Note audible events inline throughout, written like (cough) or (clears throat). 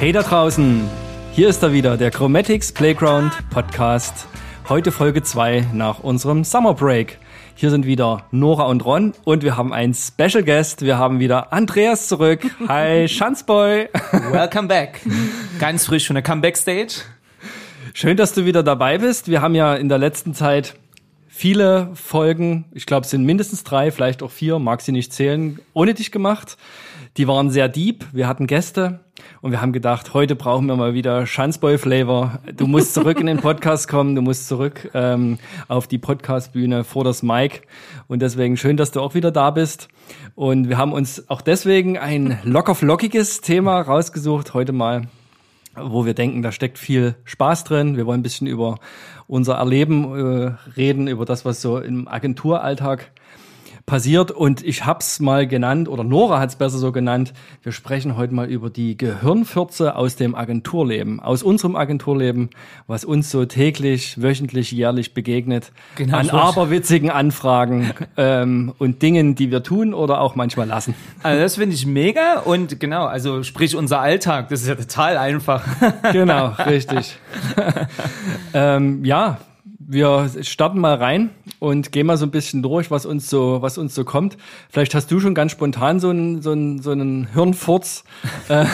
Hey da draußen, hier ist er wieder, der Chromatics Playground Podcast. Heute Folge 2 nach unserem Summer Break. Hier sind wieder Nora und Ron und wir haben einen Special Guest. Wir haben wieder Andreas zurück. Hi, (laughs) Schanzboy. Welcome back. Ganz frisch von der Comeback Stage. Schön, dass du wieder dabei bist. Wir haben ja in der letzten Zeit viele Folgen, ich glaube, es sind mindestens drei, vielleicht auch vier, mag sie nicht zählen, ohne dich gemacht. Die waren sehr deep. Wir hatten Gäste und wir haben gedacht, heute brauchen wir mal wieder Schanzboy-Flavor. Du musst zurück in den Podcast kommen, du musst zurück ähm, auf die Podcast-Bühne vor das Mic. Und deswegen schön, dass du auch wieder da bist. Und wir haben uns auch deswegen ein locker-flockiges Thema rausgesucht heute mal wo wir denken, da steckt viel Spaß drin. Wir wollen ein bisschen über unser Erleben äh, reden, über das, was so im Agenturalltag passiert. Und ich hab's mal genannt, oder Nora hat's besser so genannt. Wir sprechen heute mal über die Gehirnfürze aus dem Agenturleben, aus unserem Agenturleben, was uns so täglich, wöchentlich, jährlich begegnet. Genau, an aberwitzigen Anfragen ähm, und Dingen, die wir tun oder auch manchmal lassen. Also das finde ich mega und genau, also sprich unser Alltag, das ist ja total einfach. genau, richtig. (laughs) ähm, ja, wir starten mal rein und gehen mal so ein bisschen durch, was uns so, was uns so kommt. Vielleicht hast du schon ganz spontan so einen, so einen, so einen Hirnfurz, äh,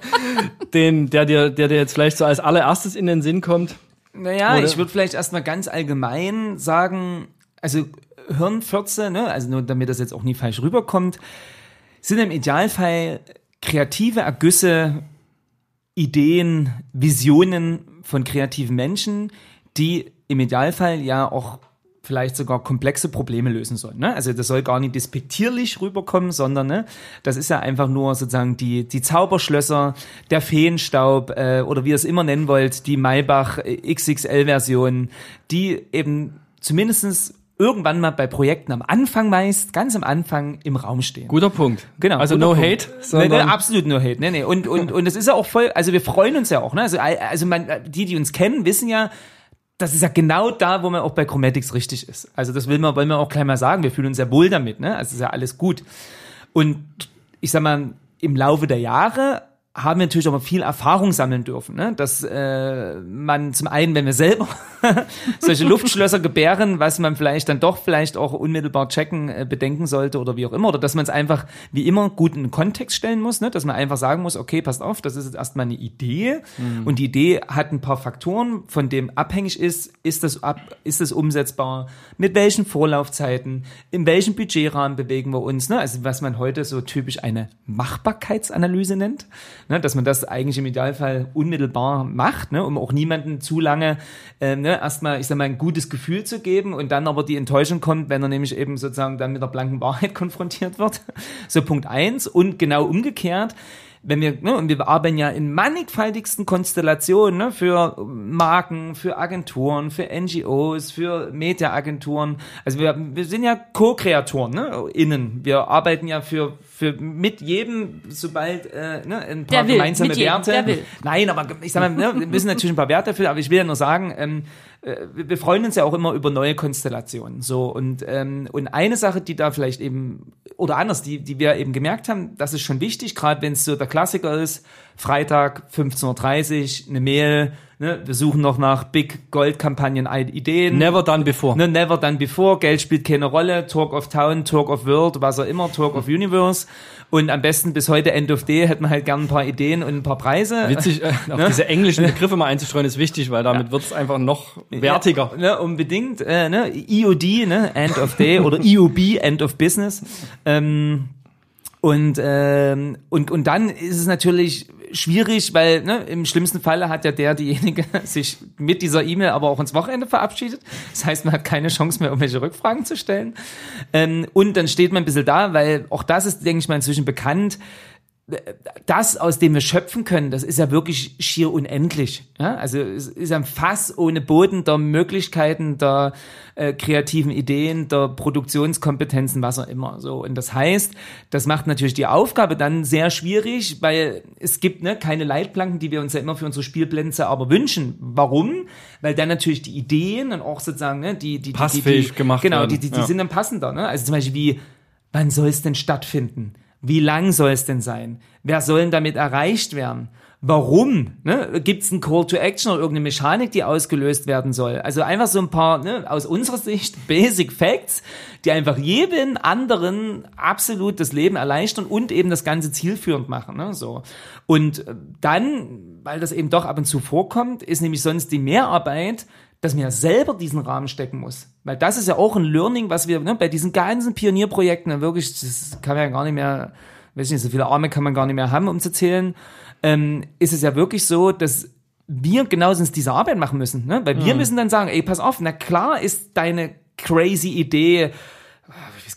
(laughs) den, der dir, der dir jetzt vielleicht so als allererstes in den Sinn kommt. Naja, Oder? ich würde vielleicht erstmal ganz allgemein sagen, also Hirnfürze, ne, also nur damit das jetzt auch nie falsch rüberkommt, sind im Idealfall kreative Ergüsse, Ideen, Visionen von kreativen Menschen, die im Idealfall ja auch vielleicht sogar komplexe Probleme lösen sollen. Ne? Also das soll gar nicht despektierlich rüberkommen, sondern ne, das ist ja einfach nur sozusagen die, die Zauberschlösser, der Feenstaub äh, oder wie ihr es immer nennen wollt, die Maybach XXL-Version, die eben zumindestens irgendwann mal bei Projekten am Anfang meist, ganz am Anfang im Raum stehen. Guter Punkt. Genau. Also no Punkt. hate, nee, nee, absolut no hate. Nee, nee. Und und und es ist ja auch voll, also wir freuen uns ja auch, ne? Also also man die die uns kennen, wissen ja, das ist ja genau da, wo man auch bei Chromatics richtig ist. Also das will man, wollen wir auch gleich mal sagen. Wir fühlen uns sehr wohl damit, ne? Also ist ja alles gut. Und ich sag mal, im Laufe der Jahre haben wir natürlich auch mal viel Erfahrung sammeln dürfen, ne? dass äh, man zum einen, wenn wir selber (laughs) solche Luftschlösser (laughs) gebären, was man vielleicht dann doch vielleicht auch unmittelbar checken, äh, bedenken sollte oder wie auch immer, oder dass man es einfach wie immer gut in den Kontext stellen muss, ne? dass man einfach sagen muss, okay, passt auf, das ist jetzt erstmal eine Idee mhm. und die Idee hat ein paar Faktoren, von dem abhängig ist, ist das ab, ist das umsetzbar, mit welchen Vorlaufzeiten, in welchem Budgetrahmen bewegen wir uns, ne? also was man heute so typisch eine Machbarkeitsanalyse nennt ne, dass man das eigentlich im Idealfall unmittelbar macht, ne, um auch niemanden zu lange äh, ne, erstmal, ich sag mal, ein gutes Gefühl zu geben und dann aber die Enttäuschung kommt, wenn er nämlich eben sozusagen dann mit der blanken Wahrheit (laughs) konfrontiert wird. So Punkt eins und genau umgekehrt wenn wir, ne, und wir arbeiten ja in mannigfaltigsten Konstellationen, ne, für Marken, für Agenturen, für NGOs, für Mediaagenturen. Also wir, wir sind ja Co-Kreatoren, ne, innen. Wir arbeiten ja für, für mit jedem, sobald äh, ne, ein paar will, gemeinsame Werte. Jedem, Nein, aber ich sag mal, ne, wir müssen natürlich ein paar Werte erfüllen, aber ich will ja nur sagen, ähm, äh, wir freuen uns ja auch immer über neue Konstellationen. So und ähm, und eine Sache, die da vielleicht eben oder anders, die die wir eben gemerkt haben, das ist schon wichtig, gerade wenn es so der Klassiker ist. Freitag 15:30 Uhr eine Mail ne, wir suchen noch nach Big Gold Kampagnen Ideen. Never done before. Ne, never done before. Geld spielt keine Rolle. Talk of Town, Talk of World, was auch immer, Talk of Universe. Und am besten bis heute End of Day hätten wir halt gern ein paar Ideen und ein paar Preise. Witzig, äh, (laughs) ne? diese englischen Begriffe mal einzustreuen ist wichtig, weil damit ja. wird es einfach noch wertiger. Ja, ne, unbedingt. Äh, ne, EOD, ne, End of Day oder (laughs) EOB, End of Business. Ähm, und, ähm, und, und dann ist es natürlich schwierig, weil ne, im schlimmsten Falle hat ja der, diejenige (laughs) sich mit dieser E-Mail aber auch ins Wochenende verabschiedet. Das heißt, man hat keine Chance mehr, irgendwelche Rückfragen zu stellen. Ähm, und dann steht man ein bisschen da, weil auch das ist, denke ich mal, inzwischen bekannt das, aus dem wir schöpfen können, das ist ja wirklich schier unendlich. Ja? Also es ist ein Fass ohne Boden der Möglichkeiten, der äh, kreativen Ideen, der Produktionskompetenzen, was auch immer. So und das heißt, das macht natürlich die Aufgabe dann sehr schwierig, weil es gibt ne, keine Leitplanken, die wir uns ja immer für unsere Spielplätze aber wünschen. Warum? Weil dann natürlich die Ideen und auch sozusagen ne, die die passfähig die, die, gemacht genau, werden. die die, die ja. sind dann passender. Ne? Also zum Beispiel wie wann soll es denn stattfinden? Wie lang soll es denn sein? Wer soll denn damit erreicht werden? Warum? Ne? Gibt es einen Call to Action oder irgendeine Mechanik, die ausgelöst werden soll? Also einfach so ein paar, ne, aus unserer Sicht, (laughs) Basic Facts, die einfach jedem anderen absolut das Leben erleichtern und eben das Ganze zielführend machen. Ne? So. Und äh, dann, weil das eben doch ab und zu vorkommt, ist nämlich sonst die Mehrarbeit, dass man ja selber diesen Rahmen stecken muss. Weil das ist ja auch ein Learning, was wir ne, bei diesen ganzen Pionierprojekten, wirklich, das kann man ja gar nicht mehr, weiß ich nicht, so viele Arme kann man gar nicht mehr haben, um zu zählen, ähm, ist es ja wirklich so, dass wir genauestens diese Arbeit machen müssen. Ne? Weil wir müssen dann sagen, ey, pass auf, na klar ist deine crazy Idee,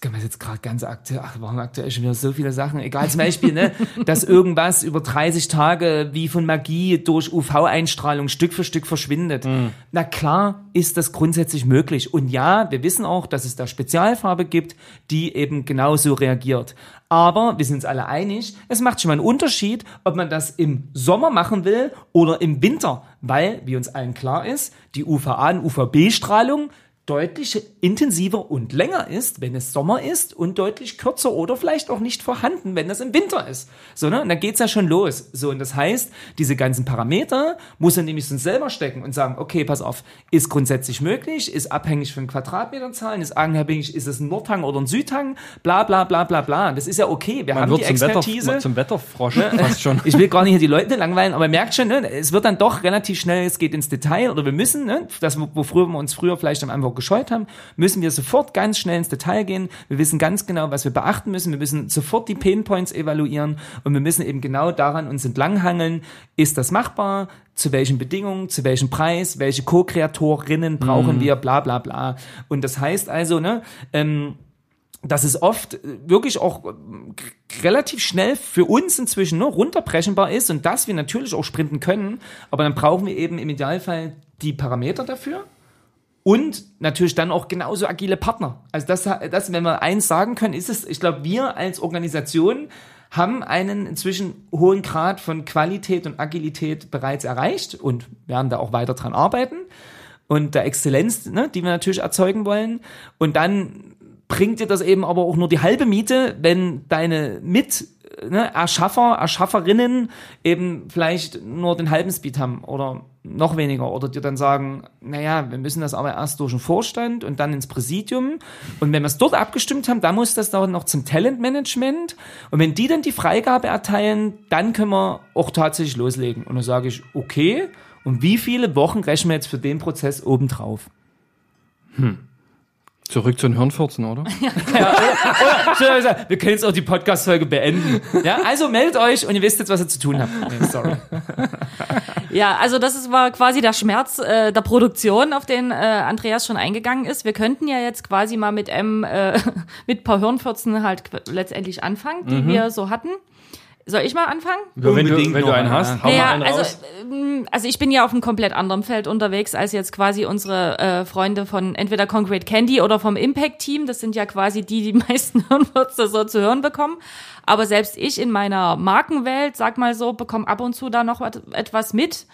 kann mir jetzt gerade ganz aktuell, ach, waren aktuell schon wieder so viele Sachen, egal, zum Beispiel, ne, (laughs) dass irgendwas über 30 Tage wie von Magie durch UV-Einstrahlung Stück für Stück verschwindet. Na klar ist das grundsätzlich möglich. Und ja, wir wissen auch, dass es da Spezialfarbe gibt, die eben genauso reagiert. Aber wir sind uns alle einig, es macht schon mal einen Unterschied, ob man das im Sommer machen will oder im Winter, weil, wie uns allen klar ist, die UVA- und UVB-Strahlung deutlich intensiver und länger ist, wenn es Sommer ist und deutlich kürzer oder vielleicht auch nicht vorhanden, wenn es im Winter ist. So, ne? Und dann geht's ja schon los. So, und das heißt, diese ganzen Parameter muss er nämlich uns selber stecken und sagen, okay, pass auf, ist grundsätzlich möglich, ist abhängig von Quadratmeterzahlen, ist abhängig, ist es ein Nordhang oder ein Südhang, bla bla bla bla bla. Das ist ja okay. Wir Man haben wird die zum, Expertise. Wetter, zum Wetterfrosch fast schon. Ich will gar nicht hier die Leute langweilen, aber merkt schon, ne, es wird dann doch relativ schnell, es geht ins Detail oder wir müssen, ne, das, wo früher wir uns früher vielleicht am Anfang gescheut haben, müssen wir sofort ganz schnell ins Detail gehen. Wir wissen ganz genau, was wir beachten müssen. Wir müssen sofort die Pain Points evaluieren und wir müssen eben genau daran uns entlanghangeln. Ist das machbar? Zu welchen Bedingungen? Zu welchem Preis? Welche Co-Kreatorinnen brauchen wir? Bla, bla, bla. Und das heißt also, ne, ähm, dass es oft wirklich auch ähm, relativ schnell für uns inzwischen nur runterbrechenbar ist und dass wir natürlich auch sprinten können, aber dann brauchen wir eben im Idealfall die Parameter dafür und natürlich dann auch genauso agile Partner. Also das, das wenn wir eins sagen können, ist es, ich glaube, wir als Organisation haben einen inzwischen hohen Grad von Qualität und Agilität bereits erreicht und werden da auch weiter dran arbeiten und der Exzellenz, ne, die wir natürlich erzeugen wollen. Und dann bringt dir das eben aber auch nur die halbe Miete, wenn deine Mit ne, Erschaffer, Erschafferinnen eben vielleicht nur den halben Speed haben oder noch weniger. Oder dir dann sagen, naja, wir müssen das aber erst durch den Vorstand und dann ins Präsidium. Und wenn wir es dort abgestimmt haben, dann muss das dann noch zum Talentmanagement. Und wenn die dann die Freigabe erteilen, dann können wir auch tatsächlich loslegen. Und dann sage ich, okay, und wie viele Wochen rechnen wir jetzt für den Prozess obendrauf? Zurück zu den Hirnfurzen, oder? (laughs) Wir können jetzt auch die Podcast-Folge beenden. Ja, also meldet euch und ihr wisst jetzt, was ihr zu tun habt. Nee, sorry. (laughs) Ja, also das ist, war quasi der Schmerz äh, der Produktion, auf den äh, Andreas schon eingegangen ist. Wir könnten ja jetzt quasi mal mit M, äh, (laughs) mit ein paar Hirnfurzen halt letztendlich anfangen, die wir so hatten. Soll ich mal anfangen? wenn du, Unbedingt wenn du einen hast, ja. hau mal Naja, einen also, raus. ähm, also ich bin ja auf einem komplett anderen Feld unterwegs als jetzt quasi unsere äh, Freunde von entweder Concrete Candy oder vom Impact Team. Das sind ja quasi die, die (laughs) meisten Hirnwürze so zu hören bekommen. Aber selbst ich in meiner Markenwelt, sag mal so, bekomme ab und zu da noch etwas mit.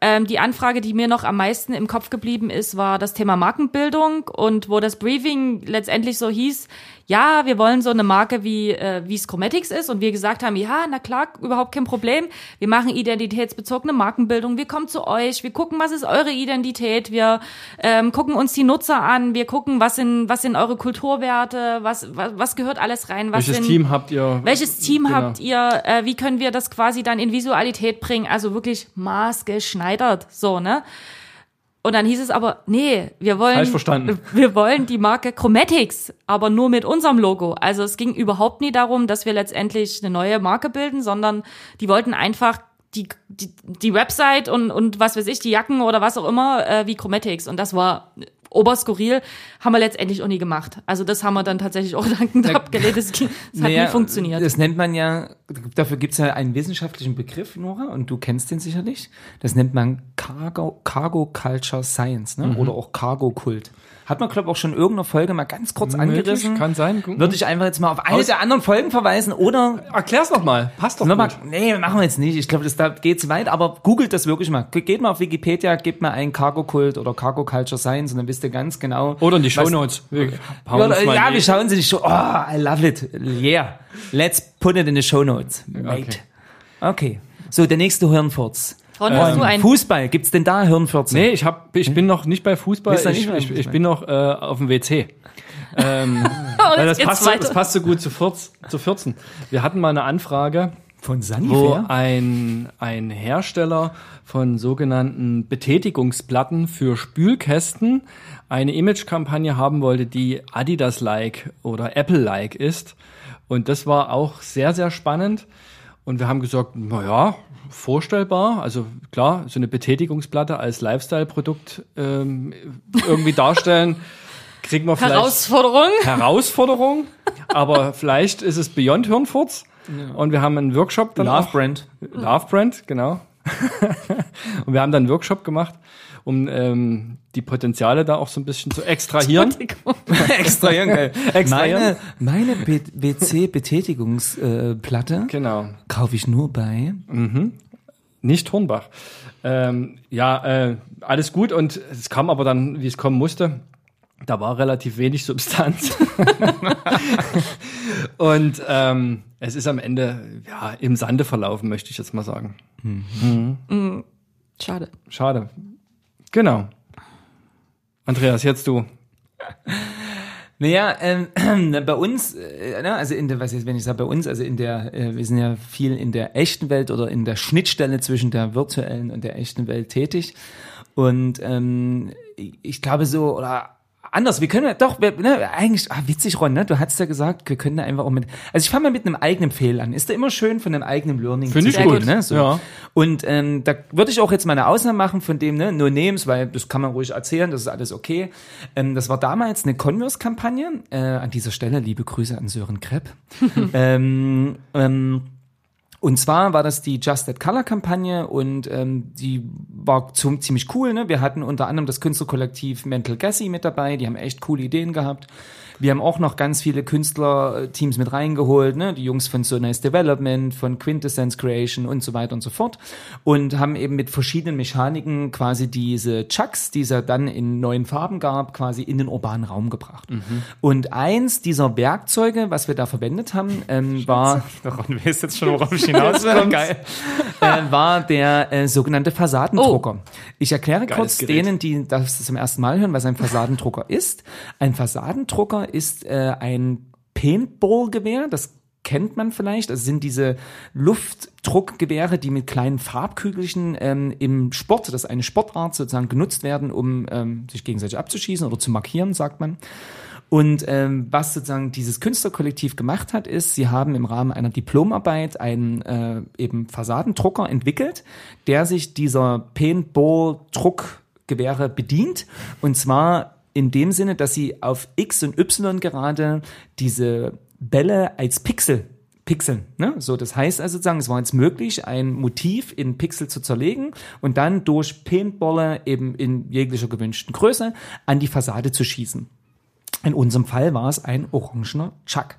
Ähm, die Anfrage, die mir noch am meisten im Kopf geblieben ist, war das Thema Markenbildung und wo das Briefing letztendlich so hieß, ja, wir wollen so eine Marke wie äh, wie Scromatics ist und wir gesagt haben, ja, na klar, überhaupt kein Problem. Wir machen identitätsbezogene Markenbildung. Wir kommen zu euch, wir gucken, was ist eure Identität, wir ähm, gucken uns die Nutzer an, wir gucken, was sind was sind eure Kulturwerte, was was, was gehört alles rein, was Welches sind Team habt ihr? welches Team Genau. habt ihr? Äh, wie können wir das quasi dann in Visualität bringen? Also wirklich maßgeschneidert, so, ne? Und dann hieß es aber, nee, wir wollen, Falsch verstanden. wir wollen die Marke Chromatics, aber nur mit unserem Logo. Also es ging überhaupt nie darum, dass wir letztendlich eine neue Marke bilden, sondern die wollten einfach die, die, die Website und, und was weiß ich, die Jacken oder was auch immer, äh, wie Chromatics. Und das war oberskurril, haben wir letztendlich auch nie gemacht. Also das haben wir dann tatsächlich auch (laughs) dankend abgelehnt. Das, das hat Naja, nie funktioniert. Das nennt man ja, dafür gibt es ja einen wissenschaftlichen Begriff, Nora, und du kennst den sicherlich. Das nennt man Cargo, Cargo Culture Science, ne? Mhm. oder auch Cargo Kult. Hat man, glaube ich, auch schon in irgendeiner Folge mal ganz kurz Möglich, angerissen. kann sein. Würde ich einfach jetzt mal auf eine Aus- der anderen Folgen verweisen oder Erklär's noch mal. Passt doch Nochmal, gut. nee, machen wir jetzt nicht. Ich glaube, das da geht zu weit, aber googelt das wirklich mal. Geht mal auf Wikipedia, gebt mal ein Cargo Kult oder Cargo Culture Science und dann wisst ihr ganz genau. Oder in die was- Shownotes. Wir Ja, mal wir schauen sie nicht schon. Oh, I love it. Yeah. Let's put it in the show notes. Mate. Okay. So, der nächste Hirnfurz. Ron, hast du einen? Fußball, gibt's denn da Hirnfurze? Nee, ich hab, ich bin noch nicht bei Fußball. Du nicht Ich, ich, ich bin noch äh, auf dem WC. (laughs) Ähm, Oh, weil das, passt so, das passt so gut zu, 14, zu 14. Wir hatten mal eine Anfrage, Von wo Sanifair? ein, ein Hersteller von sogenannten Betätigungsplatten für Spülkästen eine Imagekampagne haben wollte, die Adidas-like oder Apple-like ist. Und das war auch sehr, sehr spannend. Und wir haben gesagt, na ja, vorstellbar. Also klar, so eine Betätigungsplatte als Lifestyle-Produkt ähm, irgendwie darstellen, (laughs) kriegen wir vielleicht Herausforderung. Herausforderung. aber vielleicht ist es Beyond Hirnfurz. Und wir haben einen Workshop dann Love auch. Brand. Love Brand, genau. (laughs) und wir haben dann einen Workshop gemacht, um ähm, die Potenziale da auch so ein bisschen zu extrahieren. (laughs) Extra Hirn, geil. Extrahieren. Meine, meine WC-Betätigungsplatte Genau. kaufe ich nur bei. Nicht Hornbach. Ähm, ja, äh, alles gut und es kam aber dann, wie es kommen musste. Da war relativ wenig Substanz. (laughs) und ähm, es ist am Ende ja im Sande verlaufen, möchte ich jetzt mal sagen. Schade. Schade. Genau. Andreas, jetzt du. (laughs) Naja, ähm, (clears throat) bei uns, äh, also in der, was jetzt, wenn ich sage bei uns, also in der, äh, wir sind ja viel in der echten Welt oder in der Schnittstelle zwischen der virtuellen und der echten Welt tätig. Und ähm, ich glaube so, oder anders, wir können ja doch, wir, ne, eigentlich, ah, witzig, Ron, ne? Du hast ja gesagt, wir können da einfach auch mit. Also ich fange mal mit einem eigenen Fehl an. Ist da immer schön von einem eigenen Learning Finde ich gut, ne? So. ja. Und ähm, da würde ich auch jetzt mal eine Ausnahme machen von dem, ne, No Names, weil das kann man ruhig erzählen, das ist alles okay. Ähm, das war damals eine Converse-Kampagne. Äh, an dieser Stelle liebe Grüße an Sören Krepp. (laughs) ähm, ähm, und zwar war das die Just That Color Kampagne und ähm, die war zum, ziemlich cool. Ne? Wir hatten unter anderem das Künstlerkollektiv Mental Gassy mit dabei, die haben echt coole Ideen gehabt. Wir haben auch noch ganz viele Künstlerteams mit reingeholt, ne? die Jungs von So Nice Development, von Quintessence Creation und so weiter und so fort. Und haben eben mit verschiedenen Mechaniken quasi diese Chucks, die es ja dann in neuen Farben gab, quasi in den urbanen Raum gebracht. Und eins dieser Werkzeuge, was wir da verwendet haben, ähm, war, Ron weiß jetzt schon, worauf ich hinaus will, geil, äh, war der äh, sogenannte Fassadendrucker. Ich erkläre Geiles kurz Gerät. denen, die das zum ersten Mal hören, was ein Fassadendrucker ist. Ein Fassadendrucker ist äh, ein Paintball-Gewehr, das kennt man vielleicht. Das sind diese Luftdruckgewehre, die mit kleinen Farbkügelchen ähm, im Sport, das ist eine Sportart, sozusagen genutzt werden, um ähm, sich gegenseitig abzuschießen oder zu markieren, sagt man. Und ähm, was sozusagen dieses Künstlerkollektiv gemacht hat, ist, sie haben im Rahmen einer Diplomarbeit einen äh, eben Fassadendrucker entwickelt, der sich dieser Paintball-Druckgewehre bedient. Und zwar in dem Sinne, dass sie auf X und Y gerade diese Bälle als Pixel pixeln. Ne? So, das heißt also sozusagen, es war jetzt möglich, ein Motiv in Pixel zu zerlegen und dann durch Paintballer eben in jeglicher gewünschten Größe an die Fassade zu schießen. In unserem Fall war es ein orangener Chuck.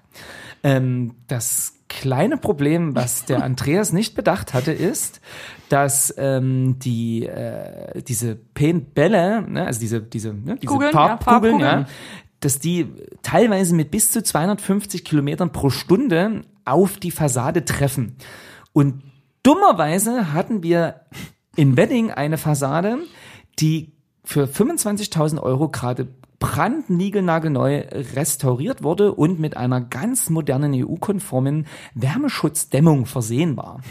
Ähm, das kleine Problem, was der Andreas nicht bedacht hatte, ist, dass ähm, die äh, diese Paintbälle, ne, also diese diese ne, diese Kugeln, ja, Farbkugeln, ja, Farbkugeln. dass die teilweise mit bis zu 250 Kilometern pro Stunde auf die Fassade treffen. Und dummerweise hatten wir in Wedding eine Fassade, die für 25.000 Euro gerade brandniegelnagelneu restauriert wurde und mit einer ganz modernen EU-konformen Wärmeschutzdämmung versehen war.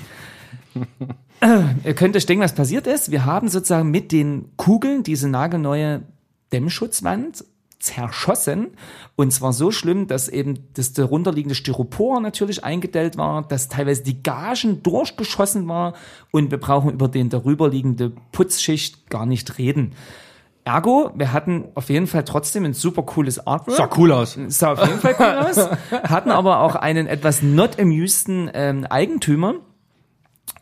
Äh, Ihr könnt euch denken, was passiert ist. Wir haben sozusagen mit den Kugeln diese nagelneue Dämmschutzwand zerschossen. Und zwar so schlimm, dass eben das darunterliegende Styropor natürlich eingedellt war, dass teilweise die Gagen durchgeschossen war und wir brauchen über den darüberliegende Putzschicht gar nicht reden. Ergo, wir hatten auf jeden Fall trotzdem ein super cooles Artwork. Sah cool aus. Sah auf jeden Fall cool aus. (laughs) Hatten aber auch einen etwas not amusedten ähm, Eigentümer.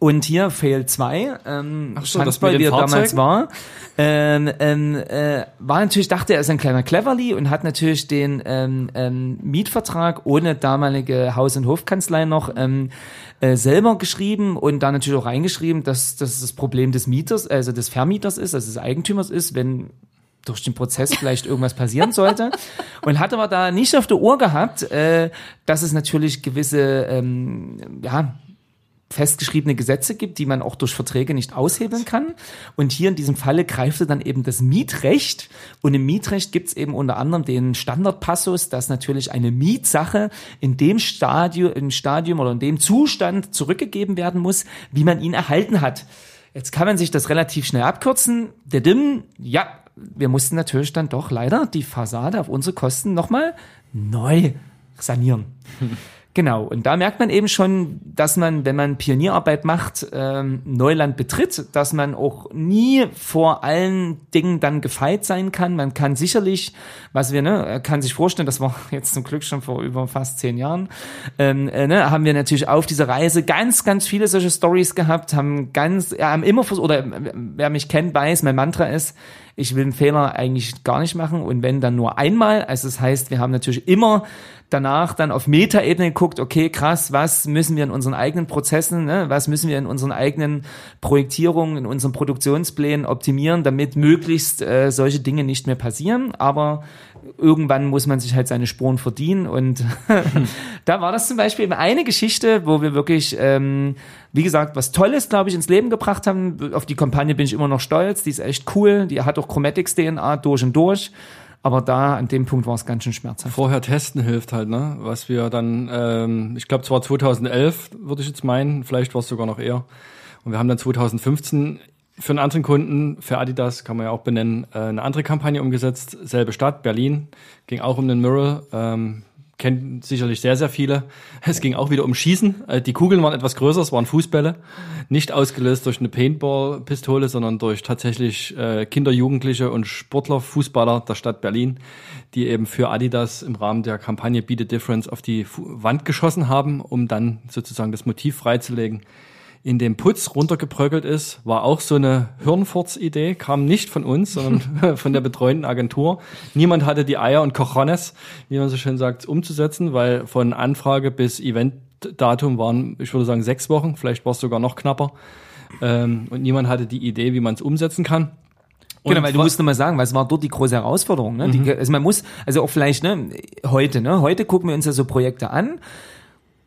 Und hier Fail 2, ähm, Ach so, den wie er damals war, ähm, ähm, äh, war natürlich, dachte er ist ein kleiner Cleverly und hat natürlich den ähm, ähm, Mietvertrag ohne damalige Haus- und Hofkanzlei noch ähm, äh, selber geschrieben und da natürlich auch reingeschrieben, dass das das Problem des Mieters, also des Vermieters ist, also des Eigentümers ist, wenn durch den Prozess (laughs) vielleicht irgendwas passieren sollte. Und hat aber da nicht auf der Uhr gehabt, äh, dass es natürlich gewisse ähm, ja, festgeschriebene Gesetze gibt, die man auch durch Verträge nicht aushebeln kann. Und hier in diesem Falle greifte dann eben das Mietrecht. Und im Mietrecht gibt es eben unter anderem den Standardpassus, dass natürlich eine Mietsache in dem Stadium, im Stadium oder in dem Zustand zurückgegeben werden muss, wie man ihn erhalten hat. Jetzt kann man sich das relativ schnell abkürzen. Der Dim, ja, wir mussten natürlich dann doch leider die Fassade auf unsere Kosten nochmal neu sanieren. (laughs) Genau, und da merkt man eben schon, dass man, wenn man Pionierarbeit macht, ähm, Neuland betritt, dass man auch nie vor allen Dingen dann gefeit sein kann. Man kann sicherlich, was wir, ne, kann sich vorstellen, das war (laughs) jetzt zum Glück schon vor über fast zehn Jahren, ähm, äh, ne, haben wir natürlich auf dieser Reise ganz, ganz viele solche Stories gehabt, haben ganz, ja, haben immer vers- oder äh, wer mich kennt, weiß, mein Mantra ist, ich will einen Fehler eigentlich gar nicht machen und wenn dann nur einmal. Also das heißt, wir haben natürlich immer danach dann auf Metaebene geguckt, okay, krass, was müssen wir in unseren eigenen Prozessen, ne, was müssen wir in unseren eigenen Projektierungen, in unseren Produktionsplänen optimieren, damit möglichst äh, solche Dinge nicht mehr passieren. Aber irgendwann muss man sich halt seine Spuren verdienen und (laughs) (laughs) da war das zum Beispiel eine Geschichte, wo wir wirklich, ähm, wie gesagt, was Tolles, glaube ich, ins Leben gebracht haben. Auf die Kampagne bin ich immer noch stolz, die ist echt cool, die hat auch Chromatics DNA durch und durch. Aber da, an dem Punkt war es ganz schön schmerzhaft. Vorher testen hilft halt, ne? Was wir dann, ähm, ich glaube, zwar 2011, würde ich jetzt meinen, vielleicht war es sogar noch eher. Und wir haben dann 2015 für einen anderen Kunden, für Adidas kann man ja auch benennen, äh, eine andere Kampagne umgesetzt. Selbe Stadt, Berlin, ging auch um den Mural. Ähm, kennen sicherlich sehr, sehr viele. (laughs) Es ging auch wieder um Schießen. Äh, Die Kugeln waren etwas größer, es waren Fußbälle. Nicht ausgelöst durch eine Paintball-Pistole, sondern durch tatsächlich äh, Kinder, Jugendliche und Sportler, Fußballer der Stadt Berlin, die eben für Adidas im Rahmen der Kampagne Be the Difference auf die Wand geschossen haben, um dann sozusagen das Motiv freizulegen. In dem Putz runtergebröckelt ist, war auch so eine Hirnfurz-Idee, kam nicht von uns, sondern (laughs) von der betreuenden Agentur. Niemand hatte die Eier und Cojones, wie man so schön sagt, umzusetzen, weil von Anfrage bis Eventdatum waren, ich würde sagen, sechs Wochen, vielleicht war es sogar noch knapper. Ähm, und niemand hatte die Idee, wie man es umsetzen kann. Genau, weil du musst noch mal sagen, was war dort die große Herausforderung? Ne? Die, also man muss, also auch vielleicht, ne, heute, ne, heute gucken wir uns ja so Projekte an,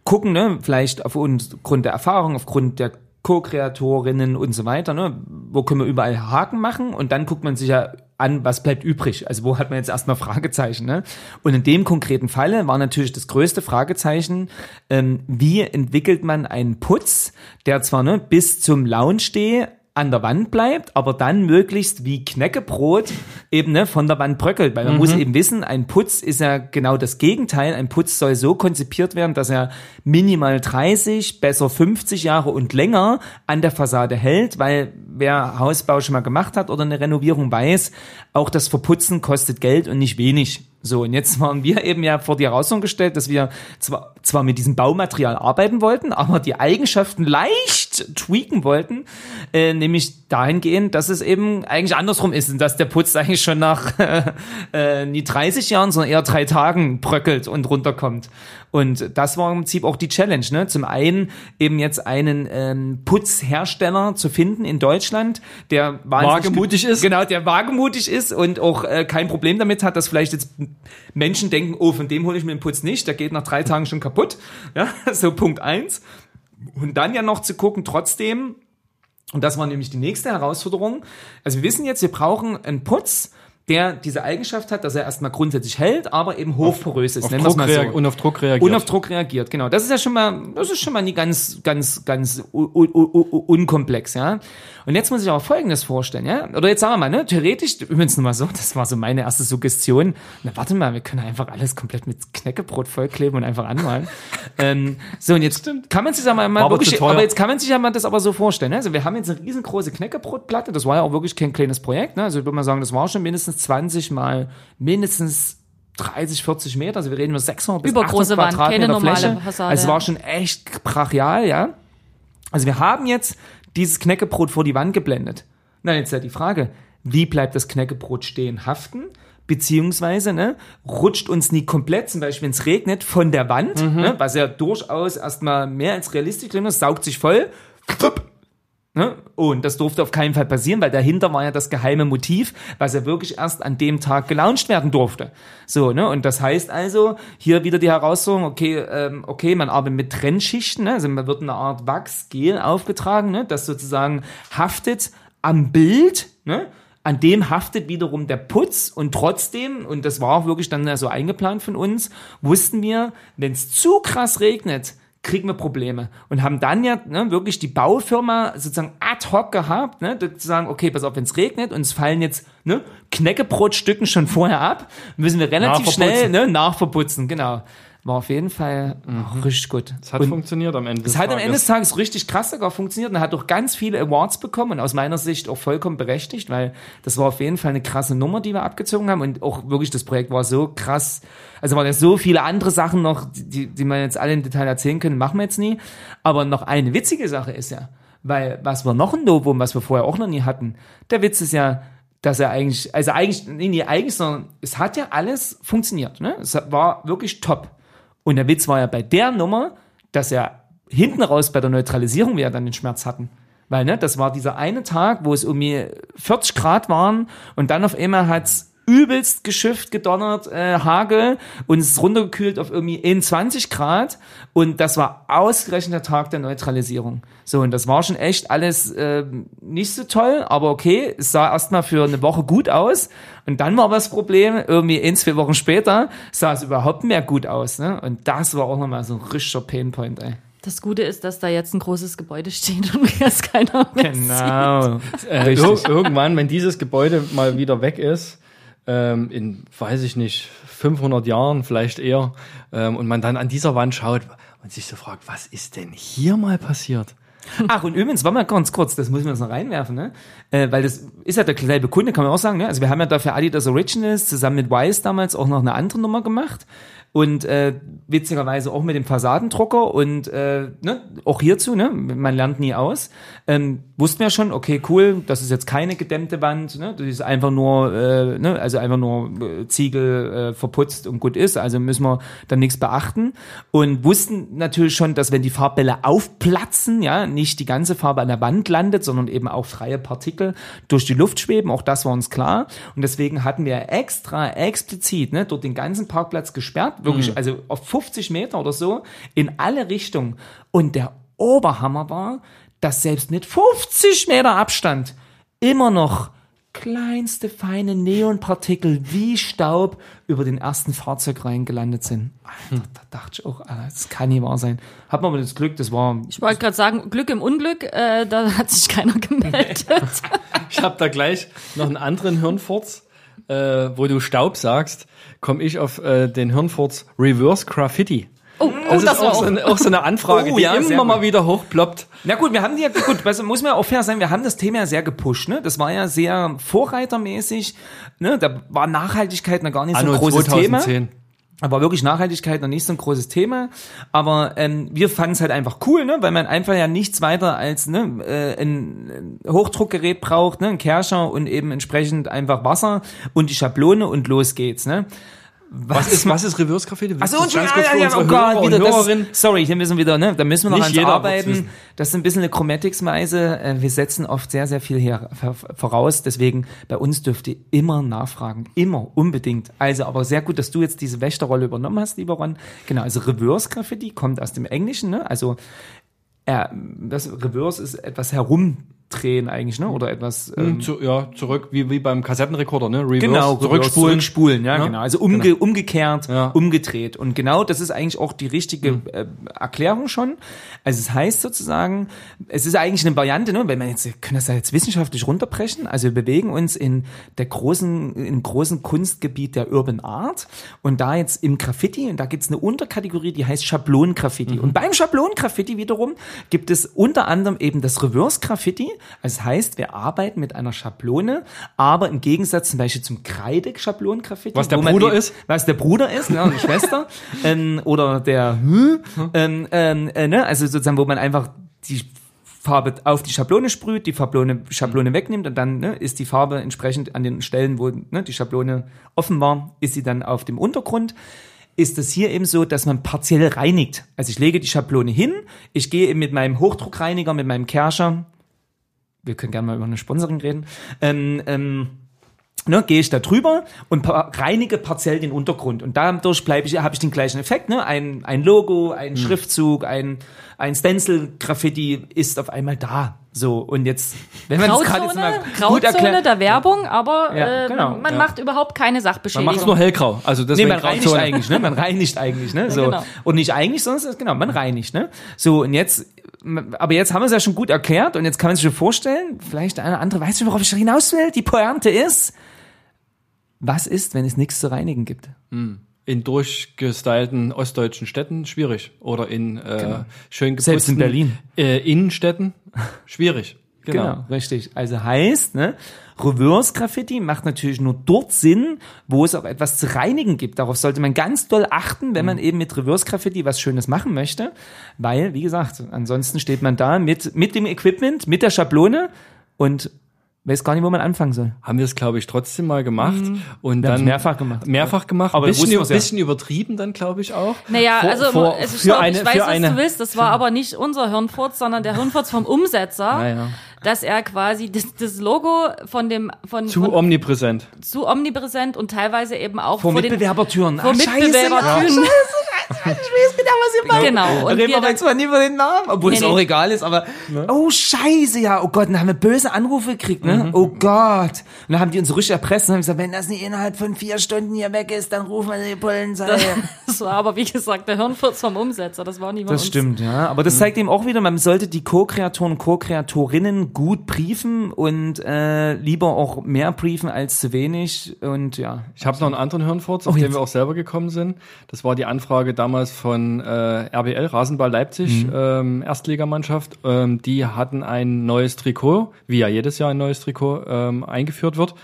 gucken, ne, vielleicht aufgrund der Erfahrung, aufgrund der Co-Kreatorinnen und so weiter, ne, wo können wir überall Haken machen und dann guckt man sich ja an, was bleibt übrig. Also wo hat man jetzt erstmal Fragezeichen, ne? Und in dem konkreten Falle war natürlich das größte Fragezeichen, ähm, wie entwickelt man einen Putz, der zwar ne, bis zum Lounge Day an der Wand bleibt, aber dann möglichst wie Knäckebrot eben ne, von der Wand bröckelt. Weil man muss eben wissen, ein Putz ist ja genau das Gegenteil. Ein Putz soll so konzipiert werden, dass er minimal 30, besser 50 Jahre und länger an der Fassade hält, weil wer Hausbau schon mal gemacht hat oder eine Renovierung weiß, auch das Verputzen kostet Geld und nicht wenig. So, und jetzt (laughs) waren wir eben ja vor die Herausforderung gestellt, dass wir zwar, zwar mit diesem Baumaterial arbeiten wollten, aber die Eigenschaften leicht tweaken wollten, äh, nämlich dahingehend, dass es eben eigentlich andersrum ist und dass der Putz eigentlich schon nach (laughs) äh, nie 30 Jahren, sondern eher drei Tagen bröckelt und runterkommt. Und das war im Prinzip auch die Challenge. Ne? Zum einen eben jetzt einen ähm, Putzhersteller zu finden in Deutschland, der wahnsinnig- Wagemutig ist. Genau, der wagemutig ist und auch äh, kein Problem damit hat, dass vielleicht jetzt Menschen denken, oh, von dem hole ich mir den Putz nicht, der geht nach drei Tagen schon kaputt. (laughs) Ja, so Punkt eins. Und dann ja noch zu gucken, trotzdem, und das war nämlich die nächste Herausforderung. Also wir wissen jetzt, wir brauchen einen Putz, der diese Eigenschaft hat, dass er erstmal grundsätzlich hält, aber eben hochporös ist. auf Druck mal so. und auf Druck reagiert. Und auf Druck reagiert, genau. Das ist ja schon mal, das ist schon mal nie ganz, ganz, ganz unkomplex, ja. Und jetzt muss ich auch Folgendes vorstellen, ja. Oder jetzt sagen wir mal, ne, theoretisch, übrigens nur mal so, (laughs) das war so meine erste Suggestion. Na, warte mal, wir können einfach alles komplett mit Knäckebrot vollkleben und einfach anmalen. (laughs) ähm, so, und jetzt kann man sich ja mal, mal Aber wirklich, aber jetzt kann man sich ja mal das aber so vorstellen, ne? Also wir haben jetzt eine riesengroße Knäckebrotplatte, das war ja auch wirklich kein kleines Projekt, ne. Also ich würde mal sagen, das war schon mindestens 20 mal mindestens 30, 40 Meter, also wir reden über 600 bis Übergroße 800 Wand, keine Quadratmeter normale Fläche. Fassade, Also es war schon echt brachial, ja. Also wir haben jetzt dieses Knäckebrot vor die Wand geblendet. Na, jetzt ist ja die Frage, wie bleibt das Knäckebrot stehen haften? Beziehungsweise, ne, rutscht uns nie komplett, zum Beispiel, wenn es regnet, von der Wand, ne, was ja durchaus erstmal mehr als realistisch klingt, saugt sich voll? Und das durfte auf keinen Fall passieren, weil dahinter war ja das geheime Motiv, was ja wirklich erst an dem Tag gelauncht werden durfte. So, ne? Und das heißt also, hier wieder die Herausforderung, okay, ähm, okay, man arbeitet mit Trennschichten, ne? also man wird eine Art Wachsgel aufgetragen, ne? das sozusagen haftet am Bild, ne? an dem haftet wiederum der Putz und trotzdem, und das war auch wirklich dann so eingeplant von uns, wussten wir, wenn es zu krass regnet, kriegen wir Probleme. Und haben dann ja ne, wirklich die Baufirma sozusagen ad hoc gehabt, ne, zu sagen, okay, pass auf, wenn es regnet und es fallen jetzt ne, Knäckebrotstücken schon vorher ab, müssen wir relativ schnell ne, nachverputzen, genau. War auf jeden Fall mhm. richtig gut. Es hat und funktioniert am Ende. Es hat am Ende des Tages richtig krass sogar funktioniert und hat auch ganz viele Awards bekommen und aus meiner Sicht auch vollkommen berechtigt, weil das war auf jeden Fall eine krasse Nummer, die wir abgezogen haben und auch wirklich das Projekt war so krass. Also waren ja so viele andere Sachen noch, die, die man jetzt alle im Detail erzählen können, machen wir jetzt nie. Aber noch eine witzige Sache ist ja, weil was war noch ein Novum, was wir vorher auch noch nie hatten? Der Witz ist ja, dass er eigentlich, also eigentlich, nee, nee, eigentlich, sondern es hat ja alles funktioniert. Ne? Es war wirklich top. Und der Witz war ja bei der Nummer, dass er hinten raus bei der Neutralisierung wir ja dann den Schmerz hatten. Weil, ne, das war dieser eine Tag, wo es um 40 Grad waren und dann auf einmal hat's übelst geschifft, gedonnert, äh, Hagel und es ist runtergekühlt auf irgendwie 21 Grad und das war ausgerechnet der Tag der Neutralisierung. So, und das war schon echt alles äh, nicht so toll, aber okay, es sah erstmal für eine Woche gut aus und dann war das Problem, irgendwie ein, zwei Wochen später sah es überhaupt mehr gut aus. Ne? Und das war auch nochmal so ein richtiger Painpoint, ey. Das Gute ist, dass da jetzt ein großes Gebäude steht und es keiner mehr Genau. Äh, irgendwann, wenn dieses Gebäude mal wieder weg ist, ähm, in, weiß ich nicht, 500 Jahren vielleicht eher, ähm, und man dann an dieser Wand schaut und sich so fragt, was ist denn hier mal passiert? (laughs) Ach, und übrigens, war mal ganz kurz, das müssen wir uns noch reinwerfen, ne? Äh, weil das ist ja der selbe Kunde, kann man auch sagen, ne? Also wir haben ja dafür Adidas Originals zusammen mit Wise damals auch noch eine andere Nummer gemacht und äh, witzigerweise auch mit dem Fassadendrucker und äh, ne, auch hierzu, ne, man lernt nie aus. Ähm, wussten wir schon, okay, cool, das ist jetzt keine gedämmte Wand, ne, das ist einfach nur, äh, ne, also einfach nur äh, Ziegel äh, verputzt und gut ist, also müssen wir dann nichts beachten und wussten natürlich schon, dass wenn die Farbbälle aufplatzen, ja, nicht die ganze Farbe an der Wand landet, sondern eben auch freie Partikel durch die Luft schweben, auch das war uns klar und deswegen hatten wir extra explizit, ne, dort den ganzen Parkplatz gesperrt wirklich, mhm. also auf 50 Meter oder so, in alle Richtungen. Und der Oberhammer war, dass selbst mit 50 Meter Abstand immer noch kleinste feine Neonpartikel wie Staub über den ersten Fahrzeugreihen gelandet sind. Alter, da dachte ich auch, das kann nicht wahr sein. Hat man aber das Glück, das war. Ich wollte gerade sagen, Glück im Unglück, äh, da hat sich keiner (laughs) gemeldet. (laughs) ich habe da gleich noch einen anderen Hirnfurz, äh, wo du Staub sagst komme ich auf äh, den Hirnfurz Reverse Graffiti. Oh, oh das, das ist auch, so eine, auch so eine Anfrage, (laughs) oh, die ja, immer mal wieder hochploppt. Na gut, wir haben die ja, gut, also muss man auch fair sein, wir haben das Thema ja sehr gepusht, ne? Das war ja sehr vorreitermäßig, ne? Da war Nachhaltigkeit noch gar nicht Anno so ein großes 2010. Thema. Aber wirklich Nachhaltigkeit noch nicht so ein großes Thema. Aber ähm, wir fanden es halt einfach cool, ne? weil man einfach ja nichts weiter als ne, äh, ein Hochdruckgerät braucht, ne? ein Kerscher und eben entsprechend einfach Wasser und die Schablone und los geht's. Ne? Was, was, ist, was ist Reverse Café? Achso, und kurz ja, ja, oh Gott, wieder das, sorry, hier müssen wir wieder, ne, da müssen wir noch ans Arbeiten. Das ist ein bisschen eine Chromatics-Weise. Äh, wir setzen oft sehr, sehr viel hier voraus. Deswegen, bei uns dürft ihr immer nachfragen. Immer, unbedingt. Also, aber sehr gut, dass du jetzt diese Wächterrolle übernommen hast, lieber Ron. Genau, also Reverse Graffiti kommt aus dem Englischen, ne? Also, äh, das Reverse ist etwas herum drehen eigentlich, ne? Oder etwas. Hm, ähm, Zu, ja, zurück, wie, wie beim Kassettenrekorder, ne? Reverse, genau, zurückspulen. Zurückspulen, ja, ja, genau. Also umge genau. umgekehrt, ja. umgedreht. Und genau das ist eigentlich auch die richtige mhm. äh, Erklärung schon. Also es heißt sozusagen, es ist eigentlich eine Variante, ne? Wenn man jetzt, wir können das ja jetzt wissenschaftlich runterbrechen. Also wir bewegen uns in der großen, im großen Kunstgebiet der Urban Art. Und da jetzt im Graffiti, und da gibt's eine Unterkategorie, die heißt Schablonengraffiti. Mhm. Und beim Schablonengraffiti wiederum gibt es unter anderem eben das Reverse Graffiti. Also das heißt, wir arbeiten mit einer Schablone, aber im Gegensatz zum Beispiel zum Kreide-Schablonengraffiti. Was der Bruder ist? Was der Bruder ist, ne, die Schwester. (laughs) Ähm, oder der, hm, ähm, ähm, äh, ne, also sozusagen, wo man einfach die Farbe auf die Schablone sprüht, die Schablone, Schablone wegnimmt und dann ne, ist die Farbe entsprechend an den Stellen, wo ne, die Schablone offen war, ist sie dann auf dem Untergrund ist es hier eben so, dass man partiell reinigt. Also ich lege die Schablone hin, ich gehe mit meinem Hochdruckreiniger, mit meinem Kerscher wir können gerne mal über eine Sponsoring reden, ähm, ähm, ne, gehe ich da drüber und reinige partiell den Untergrund. Und dadurch bleibe ich, habe ich den gleichen Effekt. Ne? Ein, ein Logo, ein Hm. Schriftzug, ein, ein Stencil-Graffiti ist auf einmal da. So, und jetzt, wenn man gerade jetzt Grauzone, mal gut Grauzone erklärt. der Werbung, aber Ja, äh, genau, man, man ja. macht überhaupt keine Man Sachbeschädigung. macht es nur hellgrau. Also Nee, deswegen man reinigt Grauzone. eigentlich, ne? Man reinigt eigentlich, ne? So. genau. Und nicht eigentlich, sondern genau, man reinigt, ne? So, und jetzt, aber jetzt haben wir es ja schon gut erklärt und jetzt kann man sich schon vorstellen, vielleicht der eine oder andere weiß schon, worauf ich hinaus will. Die Pointe ist, was ist, wenn es nichts zu reinigen gibt? In durchgestylten ostdeutschen Städten schwierig. Oder in äh, schön geputzten Selbst in Berlin. Äh, Innenstädten schwierig. (laughs) Genau. richtig. Also heißt, ne, Reverse Graffiti macht natürlich nur dort Sinn, wo es auch etwas zu reinigen gibt. Darauf sollte man ganz doll achten, wenn man eben mit Reverse Graffiti was Schönes machen möchte, weil, wie gesagt, ansonsten steht man da mit, mit dem Equipment, mit der Schablone und weiß gar nicht, wo man anfangen soll. Haben wir es, glaube ich, trotzdem mal gemacht. Und Wir dann mehrfach gemacht. Mehrfach gemacht. Aber ein bisschen, ja. bisschen übertrieben dann, glaube ich, auch. Naja, Vor- also vor- es ist für schon, eine- ich weiß, für was eine- du willst. Das war aber nicht unser Hirnfurz, sondern der Hirnfurz vom Umsetzer, Naja. Dass er quasi das, das Logo von dem von, Zu von, omnipräsent. zu omnipräsent und teilweise eben auch Vor vor den Mitbewerbertüren. vor Ah, scheiße, Mitbewerbertüren. (laughs) Ich weiß genau, was ihr meint. Genau. Und reden wir jetzt zwar nie über den Namen, obwohl Nee, es nee. auch egal ist, aber oh scheiße, ja, oh Gott, dann haben wir böse Anrufe gekriegt, ne? Oh Gott. Und dann haben die uns richtig erpresst und haben gesagt, wenn das nicht innerhalb von vier Stunden hier weg ist, dann rufen wir die Polizei. (laughs) Das war aber, wie gesagt, der Hirnfurz vom Umsetzer. Das war niemand Das stimmt, ja. Aber das zeigt eben auch wieder, man sollte die Co-Kreatoren und Co-Kreatorinnen gut briefen und äh, lieber auch mehr briefen als zu wenig. Und ja. Ich habe noch einen anderen Hirnfurz, auf Oh, den wir auch selber gekommen sind. Das war die Anfrage damals von äh, RBL, Rasenball Leipzig, Mhm. ähm, Erstligamannschaft. Ähm, die hatten ein neues Trikot, wie ja jedes Jahr ein neues Trikot ähm, eingeführt wird.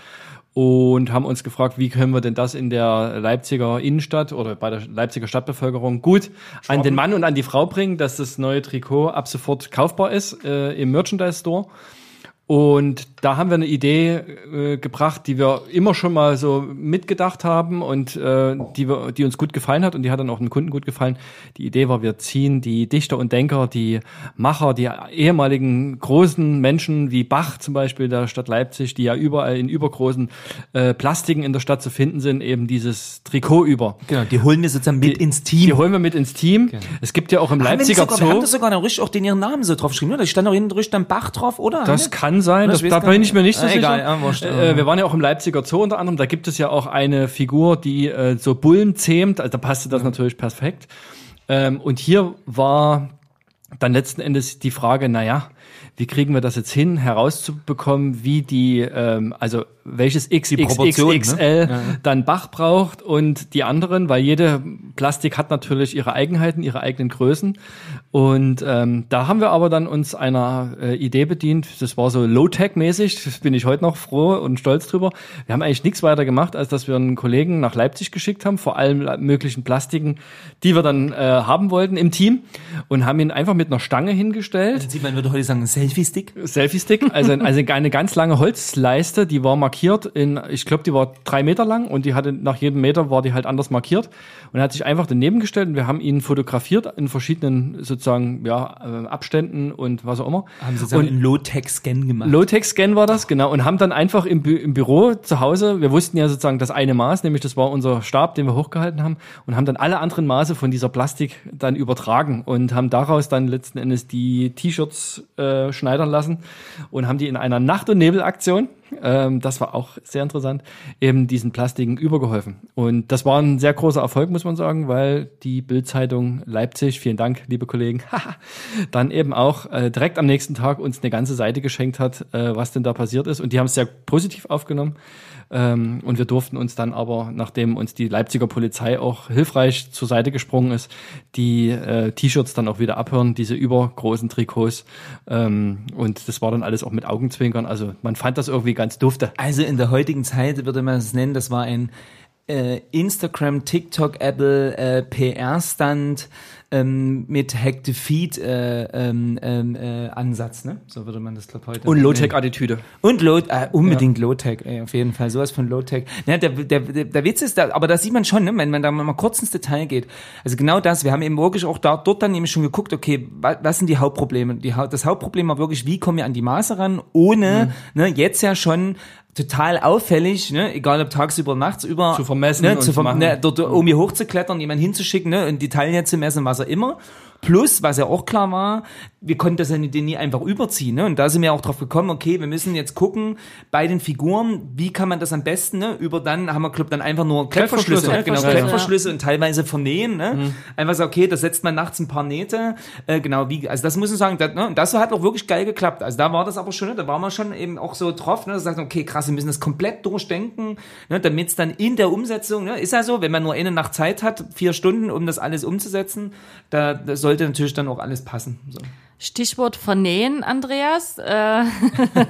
Und haben uns gefragt, wie können wir denn das in der Leipziger Innenstadt oder bei der Leipziger Stadtbevölkerung gut an den Mann und an die Frau bringen, dass das neue Trikot ab sofort kaufbar ist äh, im Merchandise Store. Und da haben wir eine Idee äh, gebracht, die wir immer schon mal so mitgedacht haben und äh, die, wir, die uns gut gefallen hat und die hat dann auch den Kunden gut gefallen. Die Idee war, wir ziehen die Dichter und Denker, die Macher, die ehemaligen großen Menschen wie Bach zum Beispiel der Stadt Leipzig, die ja überall in übergroßen äh, Plastiken in der Stadt zu finden sind, eben dieses Trikot über. Genau, die holen wir sozusagen mit ins Team. Die holen wir mit ins Team. Es gibt ja auch im Haben wir, Leipziger sogar, wir haben Zoo. das sogar noch richtig auch den ihren Namen so drauf geschrieben, oder? Da stand doch hinten richtig dann Bach drauf, oder? Das kann sein, Das da bin ich mir nicht so Ah, sicher. egal, ja, äh, wir waren ja auch im Leipziger Zoo unter anderem, da gibt es ja auch eine Figur, die äh, so Bullen zähmt, also da passte das natürlich perfekt. Ähm, und hier war dann letzten Endes die Frage, naja, wie kriegen wir das jetzt hin, herauszubekommen, wie die, ähm, also welches XXXL dann Bach braucht und die anderen, weil jede Plastik hat natürlich ihre Eigenheiten, ihre eigenen Größen. Und ähm, da haben wir aber dann uns einer äh, Idee bedient, das war so Low-Tech-mäßig, das bin ich heute noch froh und stolz drüber. Wir haben eigentlich nichts weiter gemacht, als dass wir einen Kollegen nach Leipzig geschickt haben, vor allem möglichen Plastiken, die wir dann äh, haben wollten im Team und haben ihn einfach mit einer Stange hingestellt. Sieht man, würde heute sagen, ein Selfie-Stick. Selfie-Stick, also, also eine ganz lange Holzleiste, die war markiert in, ich glaube, die war drei Meter lang und die hatte nach jedem Meter war die halt anders markiert und er hat sich einfach daneben gestellt und wir haben ihn fotografiert in verschiedenen sozusagen ja äh, Abständen und was auch immer. Haben sozusagen und einen Low-Tech-Scan gemacht. Low-Tech-Scan war das, genau, und haben dann einfach im, Bü im Büro zu Hause, wir wussten ja sozusagen das eine Maß, nämlich das war unser Stab, den wir hochgehalten haben, und haben dann alle anderen Maße von dieser Plastik dann übertragen und haben daraus dann letzten Endes die T-Shirts äh, schneidern lassen und haben die in einer Nacht- und Nebelaktion, ähm, das war auch sehr interessant, eben diesen Plastiken übergeholfen. Und das war ein sehr großer Erfolg, muss man sagen, weil die Bildzeitung Leipzig, vielen Dank, liebe Kollegen, (laughs) dann eben auch äh, direkt am nächsten Tag uns eine ganze Seite geschenkt hat, äh, was denn da passiert ist. Und die haben es sehr positiv aufgenommen. Ähm, und wir durften uns dann aber, nachdem uns die Leipziger Polizei auch hilfreich zur Seite gesprungen ist, die äh, T-Shirts dann auch wieder abhören, diese übergroßen Trikots. Ähm, und das war dann alles auch mit Augenzwinkern. Also man fand das irgendwie ganz dufte. Also in der heutigen Zeit würde man es nennen, das war ein äh, Instagram, TikTok, Apple, äh, PR-Stand ähm, mit Hack Defeat äh, ähm, ähm, äh, Ansatz, ne? So würde man das glaube heute. Und nennen. Low-Tech-Attitüde. Und Low, äh, unbedingt Low-Tech, ey, auf jeden Fall, sowas von Low-Tech. Ja, der, der, der, der Witz ist, da, aber da sieht man schon, ne, wenn man da mal kurz ins Detail geht. Also genau das, wir haben eben wirklich auch da, dort dann eben schon geguckt, okay, was, was sind die Hauptprobleme? Die, das Hauptproblem war wirklich, wie kommen wir an die Maße ran, ohne ne, jetzt ja schon total auffällig, ne, egal ob tagsüber oder nachts über Zu vermessen ne, und zu verm machen. ne, dort um hier hochzuklettern, jemanden hinzuschicken, ne, und die Teilnehmer zu messen, was er immer. Plus, was ja auch klar war, wir konnten das ja nie, nie einfach überziehen. Ne? Und da sind wir auch drauf gekommen, okay, wir müssen jetzt gucken bei den Figuren, wie kann man das am besten, ne? Über dann haben wir, glaub, dann einfach nur Klettverschlüsse, Klettverschlüsse, genau, Klettverschlüsse, Klettverschlüsse und teilweise vernähen, ne? Mhm. Einfach so, okay, da setzt man nachts ein paar Nähte, äh, genau, wie, also das muss ich sagen, das, ne? und das hat auch wirklich geil geklappt. Also da war das aber schon, ne? da waren wir schon eben auch so drauf, ne? Da sagt, okay, krass, wir müssen das komplett durchdenken, ne? damit es dann in der Umsetzung, ne? ist ja so, wenn man nur eine Nacht Zeit hat, vier Stunden, um das alles umzusetzen, da, da sollte natürlich dann auch alles passen. So. Stichwort Vernähen, Andreas. Äh, (laughs)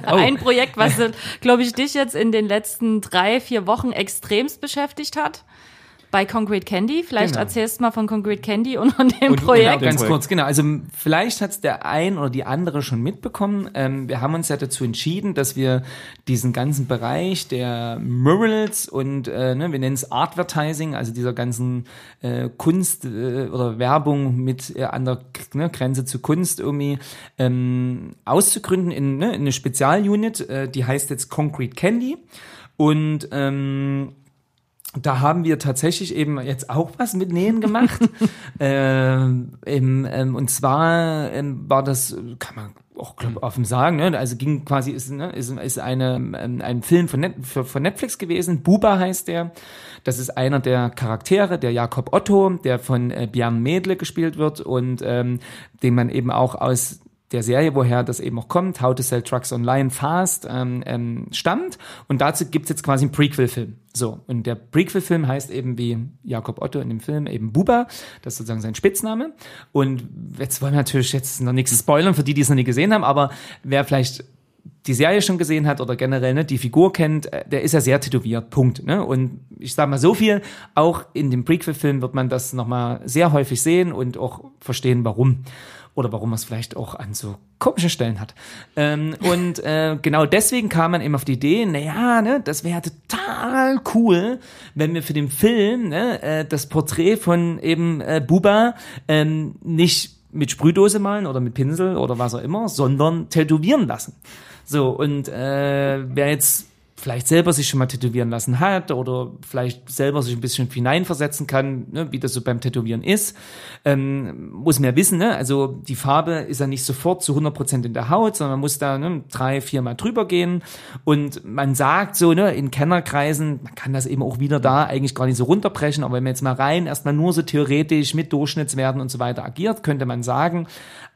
Ein Projekt, was, glaube ich, dich jetzt in den letzten drei, vier Wochen extremst beschäftigt hat. Bei Concrete Candy. Vielleicht Genau. erzählst du mal von Concrete Candy und von dem Und- Projekt. und Ganz kurz, genau. Also vielleicht hat es der ein oder die andere schon mitbekommen. Ähm, wir haben uns ja dazu entschieden, dass wir diesen ganzen Bereich der Murals und äh, ne, wir nennen es Advertising, also dieser ganzen äh, Kunst äh, oder Werbung mit äh, an der ne, Grenze zu Kunst irgendwie ähm, auszugründen in, ne, in eine Spezialunit, äh, die heißt jetzt Concrete Candy. Und ähm, da haben wir tatsächlich eben jetzt auch was mit Nähen gemacht. (laughs) ähm, im, ähm, und zwar ähm, war das, kann man auch glaub, offen sagen, ne? also ging quasi, ist, ne? ist, ist eine, ähm, ein Film von, Net, von Netflix gewesen, Buba heißt der. Das ist einer der Charaktere, der Jakob Otto, der von äh, Björn Mädle gespielt wird und ähm, den man eben auch aus der Serie, woher das eben auch kommt, How to Sell Trucks Online Fast, ähm, ähm, stammt. Und dazu gibt's jetzt quasi einen Prequel-Film. So, und der Prequel-Film heißt eben wie Jakob Otto in dem Film eben Buba. Das ist sozusagen sein Spitzname. Und jetzt wollen wir natürlich jetzt noch nichts spoilern für die, die es noch nie gesehen haben, aber wer vielleicht die Serie schon gesehen hat oder generell ne, die Figur kennt, äh, der ist ja sehr tätowiert, Punkt. Ne? Und ich sage mal so viel, auch in dem Prequel-Film wird man das nochmal sehr häufig sehen und auch verstehen, warum. Oder warum man es vielleicht auch an so komischen Stellen hat. Ähm, und äh, genau deswegen kam man eben auf die Idee, naja, ne, das wäre total cool, wenn wir für den Film ne, äh, das Porträt von eben äh, Buba ähm, nicht mit Sprühdose malen oder mit Pinsel oder was auch immer, sondern tätowieren lassen. So, und äh, wer jetzt vielleicht selber sich schon mal tätowieren lassen hat oder vielleicht selber sich ein bisschen hineinversetzen kann, ne, wie das so beim Tätowieren ist, ähm, muss man ja wissen, ne? also die Farbe ist ja nicht sofort zu 100% in der Haut, sondern man muss da ne, drei, vier Mal drüber gehen und man sagt so, ne, in Kennerkreisen, man kann das eben auch wieder da eigentlich gar nicht so runterbrechen, aber wenn man jetzt mal rein erstmal nur so theoretisch mit Durchschnittswerten und so weiter agiert, könnte man sagen,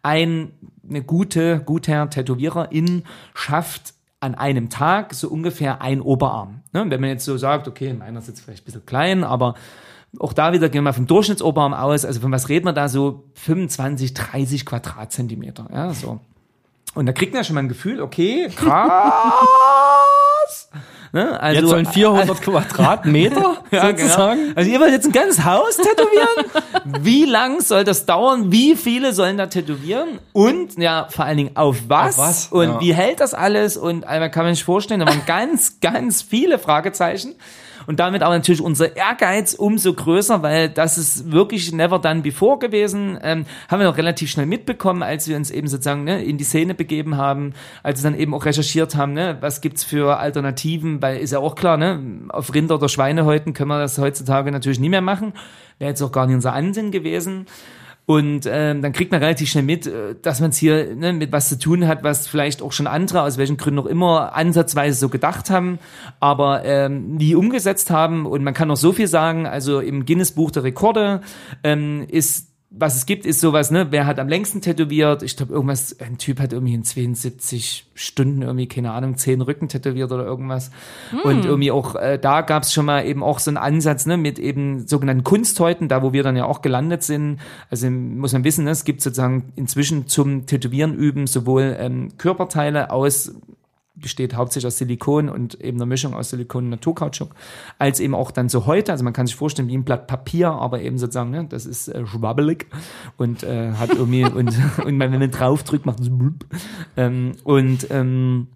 ein, eine gute, guter Tätowiererin schafft an einem Tag so ungefähr ein Oberarm. Ne? Wenn man jetzt so sagt, okay, meiner ist jetzt vielleicht ein bisschen klein, aber auch da wieder gehen wir vom Durchschnittsoberarm aus. Also von was reden wir da so? 25, 30 Quadratzentimeter. Ja, so. Und da kriegt man ja schon mal ein Gefühl, okay, krass. Ne? Also, Jetzt sollen 400 (laughs) Quadratmeter ja, sozusagen. Genau. Also ihr wollt jetzt ein ganzes Haus tätowieren? (laughs) wie lang soll das dauern? Wie viele sollen da tätowieren? Und ja, vor allen Dingen auf was? Auf was? Und Ja. wie hält das alles? Und einmal kann man sich vorstellen, da waren (laughs) ganz, ganz viele Fragezeichen. Und damit aber natürlich unser Ehrgeiz umso größer, weil das ist wirklich never done before gewesen. Ähm, haben wir auch relativ schnell mitbekommen, als wir uns eben sozusagen ne, in die Szene begeben haben, als wir dann eben auch recherchiert haben, ne, was gibt's für Alternativen, weil ist ja auch klar, ne, auf Rinder- oder Schweinehäuten können wir das heutzutage natürlich nie mehr machen. Wäre jetzt auch gar nicht unser Ansinn gewesen. Und ähm, dann kriegt man relativ schnell mit, äh, dass man es hier ne, mit was zu tun hat, was vielleicht auch schon andere, aus welchen Gründen auch immer, ansatzweise so gedacht haben, aber ähm, nie umgesetzt haben. Und man kann noch so viel sagen, also im Guinness-Buch der Rekorde ähm, ist was es gibt, ist sowas, ne, wer hat am längsten tätowiert? Ich glaube, irgendwas, ein Typ hat irgendwie in 72 Stunden irgendwie, keine Ahnung, zehn Rücken tätowiert oder irgendwas. Und irgendwie auch, äh, da gab es schon mal eben auch so einen Ansatz, ne, mit eben sogenannten Kunsthäuten, da wo wir dann ja auch gelandet sind. Also muss man wissen, ne, es gibt sozusagen inzwischen zum Tätowieren üben sowohl ähm, Körperteile aus besteht hauptsächlich aus Silikon und eben einer Mischung aus Silikon und Naturkautschuk, als eben auch dann so heute, also man kann sich vorstellen wie ein Blatt Papier, aber eben sozusagen, ne, das ist äh, schwabbelig und äh, hat irgendwie, (laughs) und, und wenn man draufdrückt, macht es blub. Ähm, und ähm,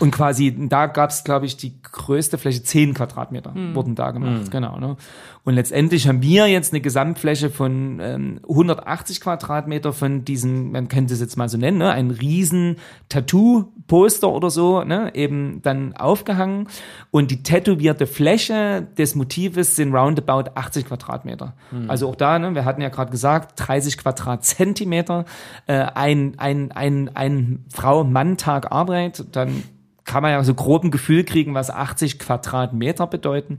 und quasi, da gab es, glaube ich, die größte Fläche, 10 Quadratmeter wurden da gemacht, genau. Ne? Und letztendlich haben wir jetzt eine Gesamtfläche von ähm, 180 Quadratmeter von diesem, man könnte es jetzt mal so nennen, ne? ein riesen Tattoo-Poster oder so, ne? eben dann aufgehangen. Und die tätowierte Fläche des Motives sind roundabout 80 Quadratmeter. Also auch da, ne? wir hatten ja gerade gesagt, 30 Quadratzentimeter, äh, ein, ein, ein, ein Frau-Mann-Tag Arbeit, dann kann man ja so grob ein Gefühl kriegen, was 80 Quadratmeter bedeuten.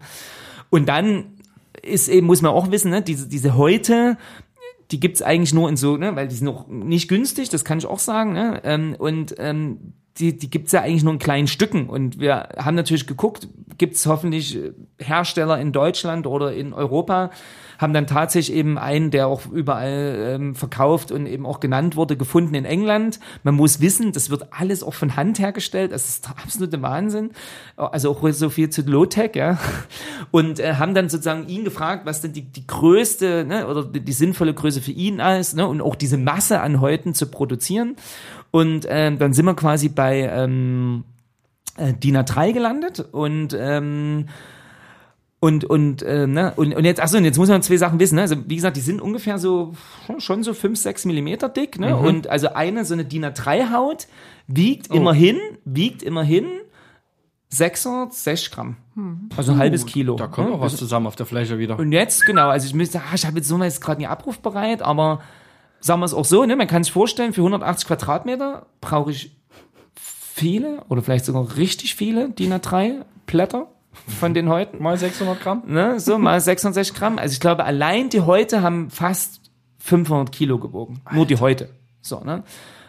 Und dann ist eben, muss man auch wissen, ne, diese, diese Häute, die gibt's eigentlich nur in so, ne, weil die sind auch nicht günstig, das kann ich auch sagen, ne, ähm, und ähm, die, die gibt's ja eigentlich nur in kleinen Stücken. Und wir haben natürlich geguckt, gibt's hoffentlich Hersteller in Deutschland oder in Europa, haben dann tatsächlich eben einen, der auch überall ähm, verkauft und eben auch genannt wurde, gefunden in England. Man muss wissen, das wird alles auch von Hand hergestellt. Das ist der absolute Wahnsinn. Also auch so viel zu Low-Tech, ja. Und äh, haben dann sozusagen ihn gefragt, was denn die, die größte ne, oder die, die sinnvolle Größe für ihn ist, ne, und auch diese Masse an Häuten zu produzieren. Und ähm, dann sind wir quasi bei ähm, äh, DIN A3 gelandet und ähm, und und äh, ne und, und jetzt achso und jetzt muss man zwei Sachen wissen ne? also wie gesagt die sind ungefähr so schon- so fünf sechs Millimeter dick ne und also eine so eine DIN A3 Haut wiegt immerhin wiegt immerhin 660 Gramm also ein halbes Kilo Da kommt ne? auch was zusammen auf der Fläche wieder. und jetzt, genau, also ich müsste, ah, ich habe jetzt so jetzt gerade nicht abrufbereit, aber sagen wir es auch so, ne, man kann sich vorstellen, für 180 Quadratmeter brauche ich viele oder vielleicht sogar richtig viele DIN A3 Blätter von den Häuten, Mal 600 Gramm? ne, so mal 66 Gramm. Also ich glaube, allein die Häute haben fast 500 Kilo gewogen, nur die Häute. So, ne.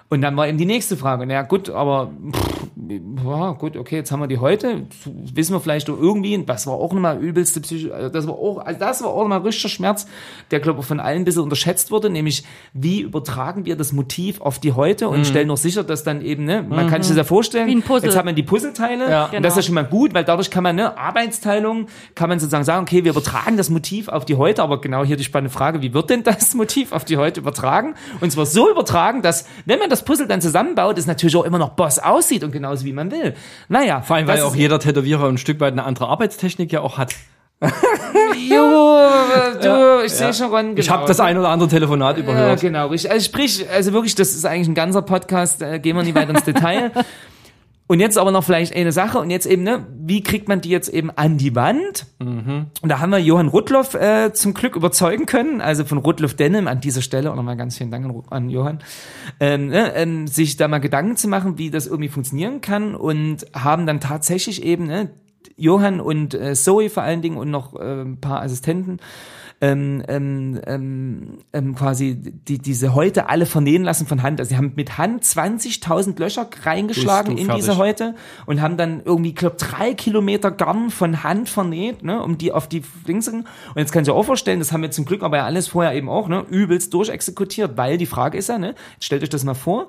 Und dann war eben die nächste Frage. Na gut, aber pff, ja, gut, okay, jetzt haben wir die heute. Wissen wir vielleicht doch irgendwie, das war auch nochmal übelste Psycho, also das war auch, also das war auch nochmal richtiger Schmerz, der glaube ich von allen ein bisschen unterschätzt wurde, nämlich wie übertragen wir das Motiv auf die heute und stellen noch sicher, dass dann eben, ne, man kann sich das ja vorstellen, jetzt hat man die Puzzleteile Ja. und das ist ja schon mal gut, weil dadurch kann man, ne, Arbeitsteilung, kann man sozusagen sagen, okay, wir übertragen das Motiv auf die heute, aber genau hier die spannende Frage, wie wird denn das Motiv auf die heute übertragen? Und zwar so übertragen, dass, wenn man das Puzzle dann zusammenbaut, es natürlich auch immer noch Boss aussieht und genauso wie man will. Naja. Vor allem, weil auch jeder Tätowierer ein Stück weit eine andere Arbeitstechnik ja auch hat. (laughs) Jo, du, ich sehe schon, Ron, genau. Ich habe das ein oder andere Telefonat Ja, überhört. genau, richtig. Also sprich, also wirklich, das ist eigentlich ein ganzer Podcast, äh, gehen wir nicht weiter ins Detail. (laughs) Und jetzt aber noch vielleicht eine Sache. Und jetzt eben, ne, wie kriegt man die jetzt eben an die Wand? Und da haben wir Johann Rudloff äh, zum Glück überzeugen können, also von Rudloff Denim an dieser Stelle auch nochmal ganz vielen Dank an Johann, ähm, ne, ähm, sich da mal Gedanken zu machen, wie das irgendwie funktionieren kann. Und haben dann tatsächlich eben, ne, Johann und äh, Zoe vor allen Dingen und noch äh, ein paar Assistenten ähm, ähm, ähm, ähm, quasi die, diese Häute alle vernähen lassen von Hand. Also sie haben mit Hand 20.000 Löcher reingeschlagen du in diese Häute und haben dann irgendwie, glaub, drei Kilometer Garn von Hand vernäht, ne, um die auf die Dingsen. Und jetzt kann ich dir auch vorstellen, das haben wir zum Glück aber ja alles vorher eben auch, ne, übelst durchexekutiert, weil die Frage ist ja, ne, stellt euch das mal vor,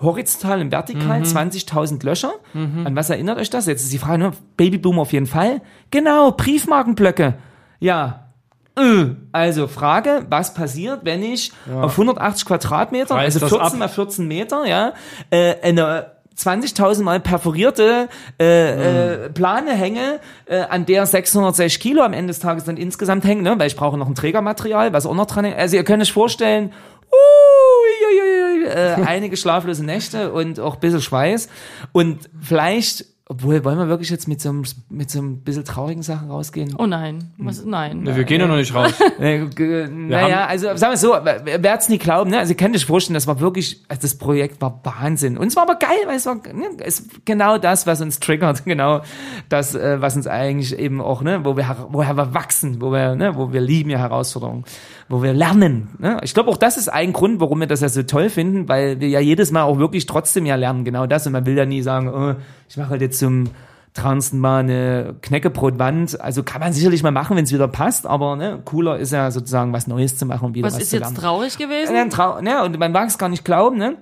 horizontal und vertikal Mhm. 20.000 Löcher. An was erinnert euch das? Jetzt ist die Frage, ne? Babyboom auf jeden Fall. Genau, Briefmarkenblöcke. Ja. Äh, Also Frage, was passiert, wenn ich auf 180 Quadratmeter, Reißt also das 14 ab? mal 14 Meter, ja, äh, eine 20.000 mal perforierte äh, äh, Plane hänge, äh, an der 660 Kilo am Ende des Tages dann insgesamt hängen, ne? weil ich brauche noch ein Trägermaterial, was auch noch dran hängt. Also ihr könnt euch vorstellen, uh, äh, (laughs) einige schlaflose Nächte und auch ein bisschen Schweiß. Und vielleicht, obwohl, wollen wir wirklich jetzt mit so einem, mit so einem bisschen traurigen Sachen rausgehen? Oh nein, was, nein. Ne, wir gehen ja noch nicht raus. (laughs) Naja, also sagen wir so, wer es nie glauben, ne? Also ihr könnt euch vorstellen, das war wirklich, also das Projekt war Wahnsinn. Und es war aber geil, weil es war ne, es genau das, was uns triggert, (laughs) genau das, äh, was uns eigentlich eben auch, ne, wo wir her- woher wir wachsen, wo wir, ne, wo wir lieben ja Herausforderungen, wo wir lernen. Ne? Ich glaube auch das ist ein Grund, warum wir das ja so toll finden, weil wir ja jedes Mal auch wirklich trotzdem ja lernen, genau das. Und man will ja nie sagen, oh, ich mache halt jetzt zum Transen mal eine Knäckebrotwand. Also kann man sicherlich mal machen, wenn es wieder passt, aber ne, cooler ist ja sozusagen was Neues zu machen und wieder was, Was ist zu jetzt lernen. traurig gewesen? Ja, Trau ne, und man mag es gar nicht glauben, ne?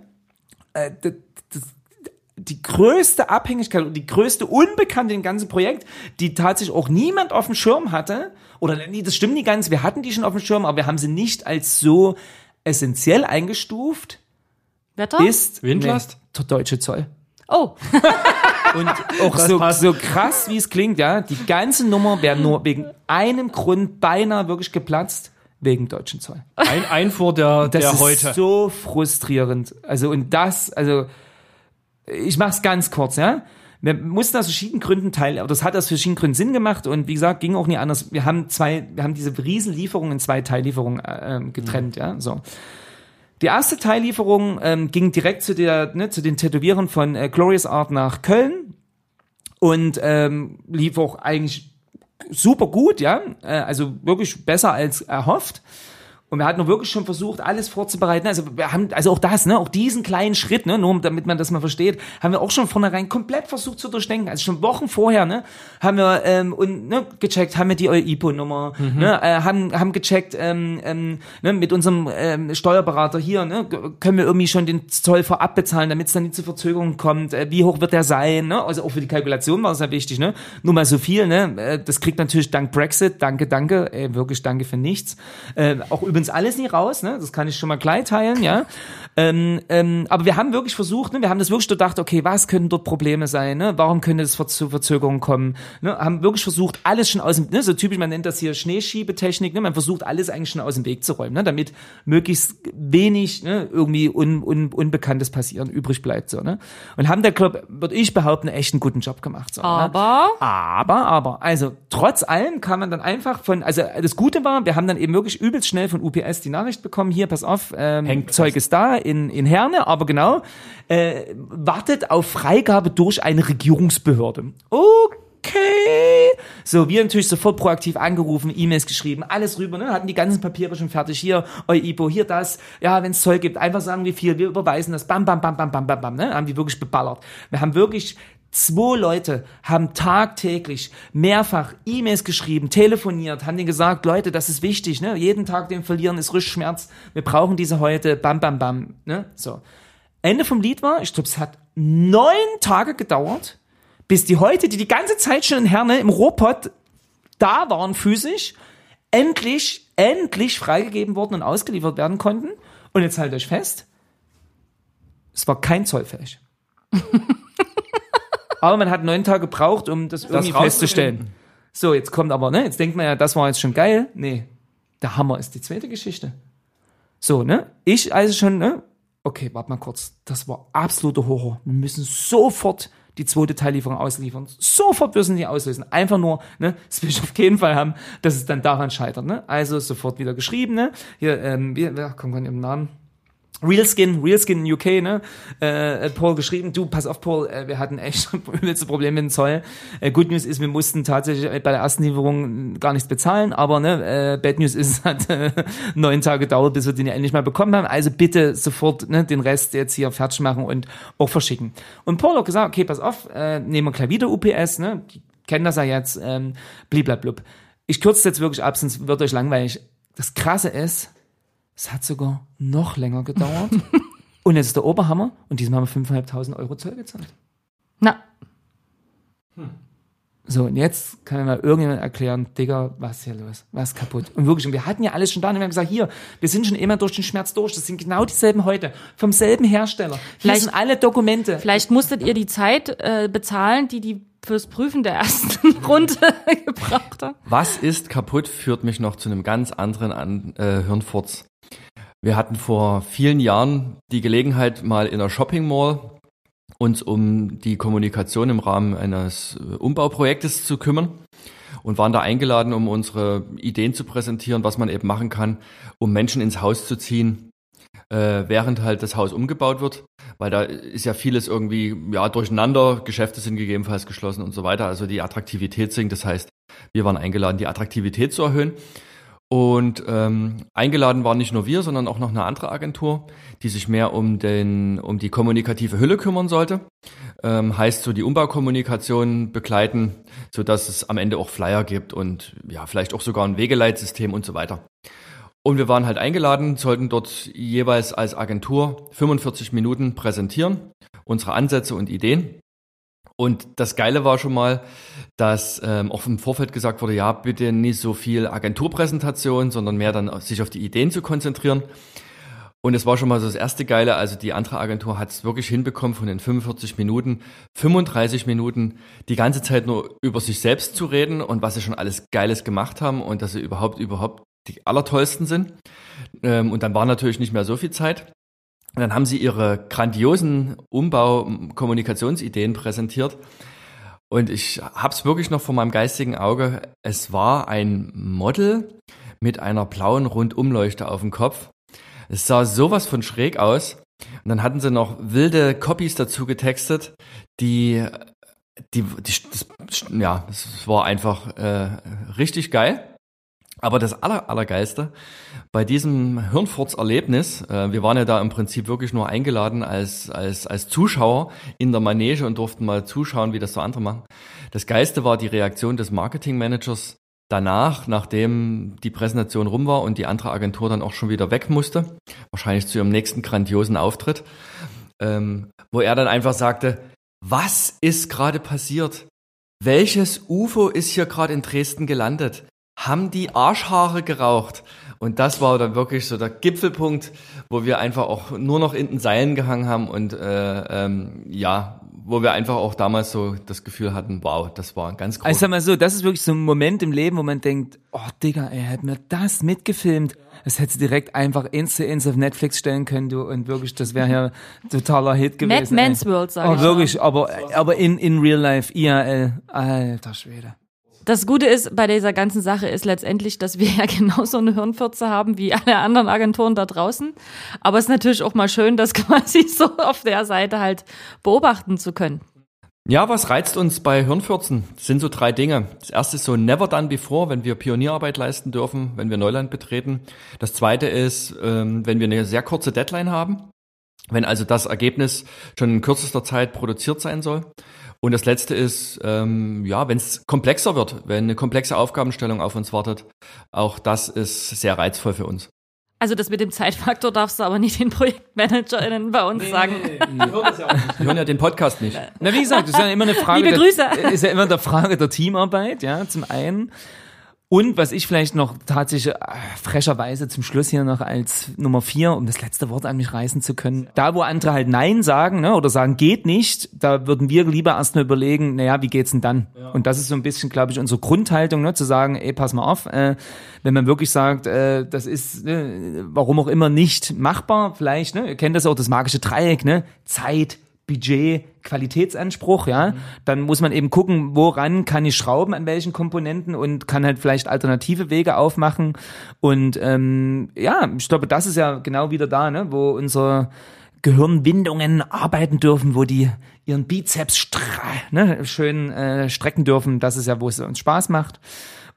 Äh, das, das, die größte Abhängigkeit und die größte Unbekannte im ganzen Projekt, die tatsächlich auch niemand auf dem Schirm hatte. Oder nee, das stimmt nicht ganz, wir hatten die schon auf dem Schirm, aber wir haben sie nicht als so essentiell eingestuft, Wetter? ist Windlast? Nee, der deutsche Zoll. oh, (laughs) Und (laughs) auch so, so krass, wie es klingt, ja, die ganze Nummer wäre nur wegen einem Grund beinahe wirklich geplatzt, wegen deutschen Zoll. Ein Einfuhr der, Das der ist heute. so frustrierend. Also und das, also ich mach's ganz kurz, ja. Wir mussten aus verschiedenen Gründen teil, aber das hat aus verschiedenen Gründen Sinn gemacht und wie gesagt, ging auch nie anders. Wir haben zwei, wir haben diese Riesenlieferungen in zwei Teillieferungen äh, ähm, getrennt, ja, so. Die erste Teillieferung ähm, ging direkt zu der, ne, zu den Tätowierern von äh, Glorious Art nach Köln und ähm, lief auch eigentlich super gut, ja, äh, also wirklich besser als erhofft. Und wir hatten wirklich schon versucht, alles vorzubereiten. Also wir haben, also auch das, ne, auch diesen kleinen Schritt, ne, nur damit man das mal versteht, haben wir auch schon vornherein komplett versucht zu durchdenken. Also schon Wochen vorher, ne, haben wir ähm, und ne, gecheckt, haben wir die EUIPO-Nummer, ne, äh, haben haben gecheckt, ähm, ähm, ne, mit unserem ähm, Steuerberater hier, ne, können wir irgendwie schon den Zoll vorab bezahlen, damit es dann nicht zu Verzögerungen kommt. Äh, wie hoch wird der sein? Ne? Also auch für die Kalkulation war es ja wichtig, ne? Nur mal so viel, ne? Äh, das kriegt natürlich dank Brexit, danke, danke, ey, wirklich danke für nichts. Äh, auch übrigens alles nie raus, ne? Das kann ich schon mal gleich teilen, ja. Ähm, ähm, aber wir haben wirklich versucht, ne? wir haben das wirklich gedacht, okay, was können dort Probleme sein, ne? warum könnte es zu Verzögerungen kommen, ne? haben wirklich versucht, alles schon aus dem, ne? so typisch, man nennt das hier Schneeschiebetechnik, ne? man versucht alles eigentlich schon aus dem Weg zu räumen, ne? damit möglichst wenig ne? irgendwie un, un, Unbekanntes passieren, übrig bleibt. So, ne? Und haben da, glaube würde ich behaupten, echt einen guten Job gemacht. So, ne? aber Aber, aber, also trotz allem kann man dann einfach von, also das Gute war, wir haben dann eben wirklich übelst schnell von UPS die Nachricht bekommen, hier, pass auf, ähm, Hängt Zeug ist da in, in Herne, aber genau, äh, wartet auf Freigabe durch eine Regierungsbehörde. Okay. So, wir natürlich sofort proaktiv angerufen, E-Mails geschrieben, alles rüber, ne? hatten die ganzen Papiere schon fertig. Hier, EUIPO, hier das. Ja, wenn es Zeug gibt, einfach sagen, wie viel, wir überweisen das. Bam, bam, bam, bam, bam, bam, bam. Ne? Haben die wirklich beballert. Wir haben wirklich Zwei Leute haben tagtäglich mehrfach E-Mails geschrieben, telefoniert, haben denen gesagt, Leute, das ist wichtig, ne? Jeden Tag den verlieren ist Rückschmerz. Wir brauchen diese heute, bam, bam, bam, ne? So. Ende vom Lied war, ich glaube, es hat neun Tage gedauert, bis die heute, die die ganze Zeit schon in Herne im Robot da waren physisch, endlich, endlich freigegeben wurden und ausgeliefert werden konnten. Und jetzt haltet euch fest, es war kein Zollfällig. (laughs) aber man hat neun Tage gebraucht, um das, irgendwie festzustellen. So, jetzt kommt aber, ne, jetzt denkt man ja, das war jetzt schon geil. Nee, der Hammer ist die zweite Geschichte. So, ne, ich also schon, ne, okay, warte mal kurz, das war absoluter Horror. Wir müssen sofort die zweite Teillieferung ausliefern. Sofort müssen die auslösen. Einfach nur, ne, das will ich auf keinen Fall haben, dass es dann daran scheitert, ne. Also sofort wieder geschrieben, ne. Hier, ähm, wie, wer kommt von ihrem Namen? Realskin, Realskin in UK, ne? Äh, Paul geschrieben, du, pass auf, Paul, äh, wir hatten echt übelste (laughs) Probleme mit dem Zoll. Äh, Good News ist, wir mussten tatsächlich bei der ersten Lieferung gar nichts bezahlen, aber ne, äh, Bad News ist, es (laughs) hat äh, neun Tage gedauert, bis wir den endlich mal bekommen haben. Also bitte sofort ne, den Rest jetzt hier fertig machen und auch verschicken. Und Paul hat gesagt, okay, pass auf, äh, nehmen wir gleich wieder UPS, ne? Die kennen das ja jetzt, ähm, bliblablub. Ich kürze jetzt wirklich ab, sonst wird euch langweilig. Das Krasse ist, es hat sogar noch länger gedauert. (laughs) und jetzt ist der Oberhammer und diesem haben wir 5.500 Euro Zoll gezahlt. na, So, und jetzt kann mir mal irgendjemand erklären, Digga, was ist hier los? Was ist kaputt? Und wirklich, und wir hatten ja alles schon da und wir haben gesagt, hier, wir sind schon immer durch den Schmerz durch. Das sind genau dieselben heute. Vom selben Hersteller. Hier Vielleicht- sind alle Dokumente. vielleicht musstet ihr die Zeit äh, bezahlen, die die fürs Prüfen der ersten (laughs) Runde (laughs) gebraucht hat. Was ist kaputt, führt mich noch zu einem ganz anderen an, äh, Hirnfurz. Wir hatten vor vielen Jahren die Gelegenheit, mal in einer Shopping Mall uns um die Kommunikation im Rahmen eines Umbauprojektes zu kümmern und waren da eingeladen, um unsere Ideen zu präsentieren, was man eben machen kann, um Menschen ins Haus zu ziehen, äh, während halt das Haus umgebaut wird, weil da ist ja vieles irgendwie ja durcheinander, Geschäfte sind gegebenenfalls geschlossen und so weiter, also die Attraktivität sinkt. Das heißt, wir waren eingeladen, die Attraktivität zu erhöhen. Und ähm, eingeladen waren nicht nur wir, sondern auch noch eine andere Agentur, die sich mehr um den um die kommunikative Hülle kümmern sollte. Ähm, heißt so die Umbaukommunikation begleiten, so dass es am Ende auch Flyer gibt und ja vielleicht auch sogar ein Wegeleitsystem und so weiter. Und wir waren halt eingeladen, sollten dort jeweils als Agentur 45 Minuten präsentieren unsere Ansätze und Ideen. Und das Geile war schon mal, dass ähm, auch im Vorfeld gesagt wurde, ja, bitte nicht so viel Agenturpräsentation, sondern mehr dann sich auf die Ideen zu konzentrieren. Und es war schon mal so das erste Geile, also die andere Agentur hat es wirklich hinbekommen, von den 45 Minuten, 35 Minuten die ganze Zeit nur über sich selbst zu reden und was sie schon alles Geiles gemacht haben und dass sie überhaupt, überhaupt die allertollsten sind. Ähm, und dann war natürlich nicht mehr so viel Zeit. Und dann haben sie ihre grandiosen Umbau-Kommunikationsideen präsentiert. Und ich habe es wirklich noch vor meinem geistigen Auge. Es war ein Model mit einer blauen Rundumleuchte auf dem Kopf. Es sah sowas von schräg aus. Und dann hatten sie noch wilde Copies dazu getextet, die, die, die das, ja, das war einfach äh, richtig geil. Aber das aller, allergeilste bei diesem Hirnfurz-Erlebnis, äh, wir waren ja da im Prinzip wirklich nur eingeladen als, als, als Zuschauer in der Manege und durften mal zuschauen, wie das so andere machen. Das Geiste war die Reaktion des Marketingmanagers danach, nachdem die Präsentation rum war und die andere Agentur dann auch schon wieder weg musste, wahrscheinlich zu ihrem nächsten grandiosen Auftritt, ähm, wo er dann einfach sagte, was ist gerade passiert? Welches UFO ist hier gerade in Dresden gelandet? Haben die Arschhaare geraucht. Und das war dann wirklich so der Gipfelpunkt, wo wir einfach auch nur noch in den Seilen gehangen haben und äh, ähm, ja, wo wir einfach auch damals so das Gefühl hatten, wow, das war ein ganz groß. Also sag mal so, das ist wirklich so ein Moment im Leben, wo man denkt, oh Digga, ey, hätte mir das mitgefilmt. Das hättest du direkt einfach ins ins auf Netflix stellen können, du, und wirklich, das wäre ja totaler Hit gewesen. Mad Men's World, sag oh, ich wirklich, mal. aber, aber in, in real life, IRL, alter Schwede. Das Gute ist bei dieser ganzen Sache ist letztendlich, dass wir (laughs) ja genauso eine Hirnfürze haben wie alle anderen Agenturen da draußen. Aber es ist natürlich auch mal schön, das (laughs) quasi so auf der Seite halt beobachten zu können. Ja, was reizt uns bei Hirnfürzen? Das sind so drei Dinge. Das erste ist so never done before, wenn wir Pionierarbeit leisten dürfen, wenn wir Neuland betreten. Das zweite ist, ähm, wenn wir eine sehr kurze Deadline haben. Wenn also das Ergebnis schon in kürzester Zeit produziert sein soll. Und das letzte ist, ähm, ja, wenn es komplexer wird, wenn eine komplexe Aufgabenstellung auf uns wartet, auch das ist sehr reizvoll für uns. Also das mit dem Zeitfaktor darfst du aber nicht den ProjektmanagerInnen bei uns sagen. Die hören ja den Podcast nicht. Na, wie gesagt, das ist ja immer eine (laughs) Frage, Liebe Grüße. Der, ist ja immer eine Frage der Teamarbeit, ja, zum einen. Und was ich vielleicht noch tatsächlich äh, frecherweise zum Schluss hier noch als Nummer vier, um das letzte Wort an mich reißen zu können, da wo andere halt Nein sagen ne, oder sagen, geht nicht, da würden wir lieber erstmal überlegen, naja, wie geht's denn dann? Ja. Und das ist so ein bisschen, glaube ich, unsere Grundhaltung, ne, zu sagen, ey, pass mal auf, äh, wenn man wirklich sagt, äh, das ist, äh, warum auch immer nicht machbar, vielleicht, ne, ihr kennt das auch, das magische Dreieck, ne, Zeit, Budget, Qualitätsanspruch, ja, mhm. dann muss man eben gucken, woran kann ich schrauben, an welchen Komponenten und kann halt vielleicht alternative Wege aufmachen. Und ähm, ja, ich glaube, das ist ja genau wieder da, ne, wo unsere Gehirnwindungen arbeiten dürfen, wo die ihren Bizeps ne, schön äh, strecken dürfen. Das ist ja, wo es uns Spaß macht.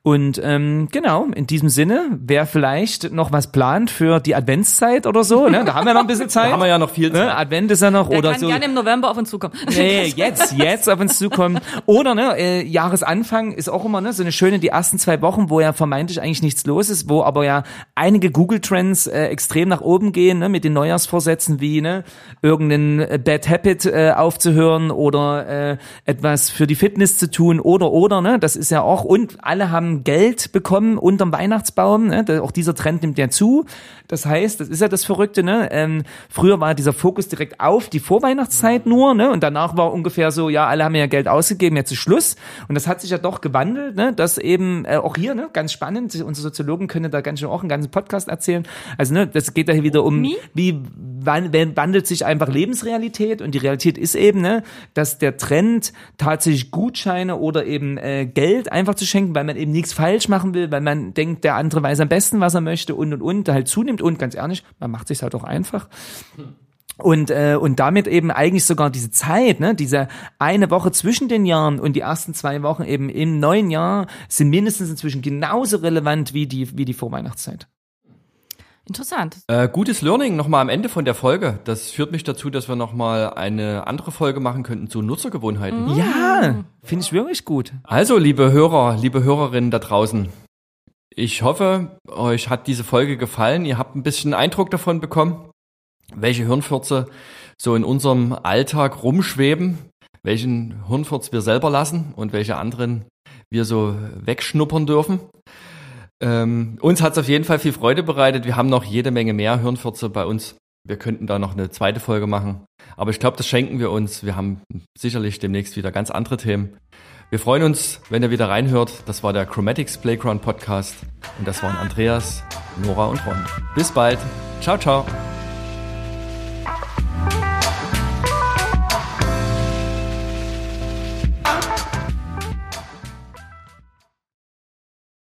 Und ähm, genau, in diesem Sinne, wer vielleicht noch was plant für die Adventszeit oder so, ne? Da haben wir noch ein bisschen (laughs) Zeit. da haben wir ja noch viel ne? Zeit. Ne? Advent ist ja noch Der oder kann so. gerne im November auf uns zukommen. (laughs) Nee, jetzt, jetzt auf uns zukommen. Oder ne, äh, Jahresanfang ist auch immer ne, so eine schöne, die ersten zwei Wochen, wo ja vermeintlich eigentlich nichts los ist, wo aber ja einige Google-Trends äh, extrem nach oben gehen, ne, mit den Neujahrsvorsätzen wie ne, irgendeinen äh, Bad Habit äh, aufzuhören oder äh, etwas für die Fitness zu tun oder oder, ne, das ist ja auch, und alle haben Geld bekommen unterm Weihnachtsbaum. Ne? Auch dieser Trend nimmt ja zu. Das heißt, das ist ja das Verrückte. Ne? Ähm, früher war dieser Fokus direkt auf die Vorweihnachtszeit nur, ne? Und danach war ungefähr so, ja, alle haben ja Geld ausgegeben, jetzt ist Schluss. Und das hat sich ja doch gewandelt, ne? Dass eben äh, auch hier, ne, ganz spannend. Unsere Soziologen können da ganz schön auch einen ganzen Podcast erzählen. Also ne, das geht da hier wieder um, wie wandelt sich einfach Lebensrealität und die Realität ist eben, ne, dass der Trend tatsächlich Gutscheine oder eben äh, Geld einfach zu schenken, weil man eben nichts falsch machen will, weil man denkt, der andere weiß am besten, was er möchte und und und halt zunimmt und ganz ehrlich, man macht sich halt auch einfach. Und, äh, und damit eben eigentlich sogar diese Zeit, ne, diese eine Woche zwischen den Jahren und die ersten zwei Wochen eben im neuen Jahr sind mindestens inzwischen genauso relevant wie die, wie die Vorweihnachtszeit. Interessant. Äh, gutes Learning nochmal am Ende von der Folge. Das führt mich dazu, dass wir nochmal eine andere Folge machen könnten zu Nutzergewohnheiten. Mhm. Ja, finde ich wirklich gut. Also, liebe Hörer, liebe Hörerinnen da draußen, ich hoffe, euch hat diese Folge gefallen. Ihr habt ein bisschen Eindruck davon bekommen, welche Hirnfürze so in unserem Alltag rumschweben, welchen Hirnfurz wir selber lassen und welche anderen wir so wegschnuppern dürfen. Ähm, uns hat es auf jeden Fall viel Freude bereitet. Wir haben noch jede Menge mehr Hirnfurze bei uns. Wir könnten da noch eine zweite Folge machen. Aber ich glaube, das schenken wir uns. Wir haben sicherlich demnächst wieder ganz andere Themen. Wir freuen uns, wenn ihr wieder reinhört. Das war der Chromatics Playground Podcast. Und das waren Andreas, Nora und Ron. Bis bald. Ciao, ciao.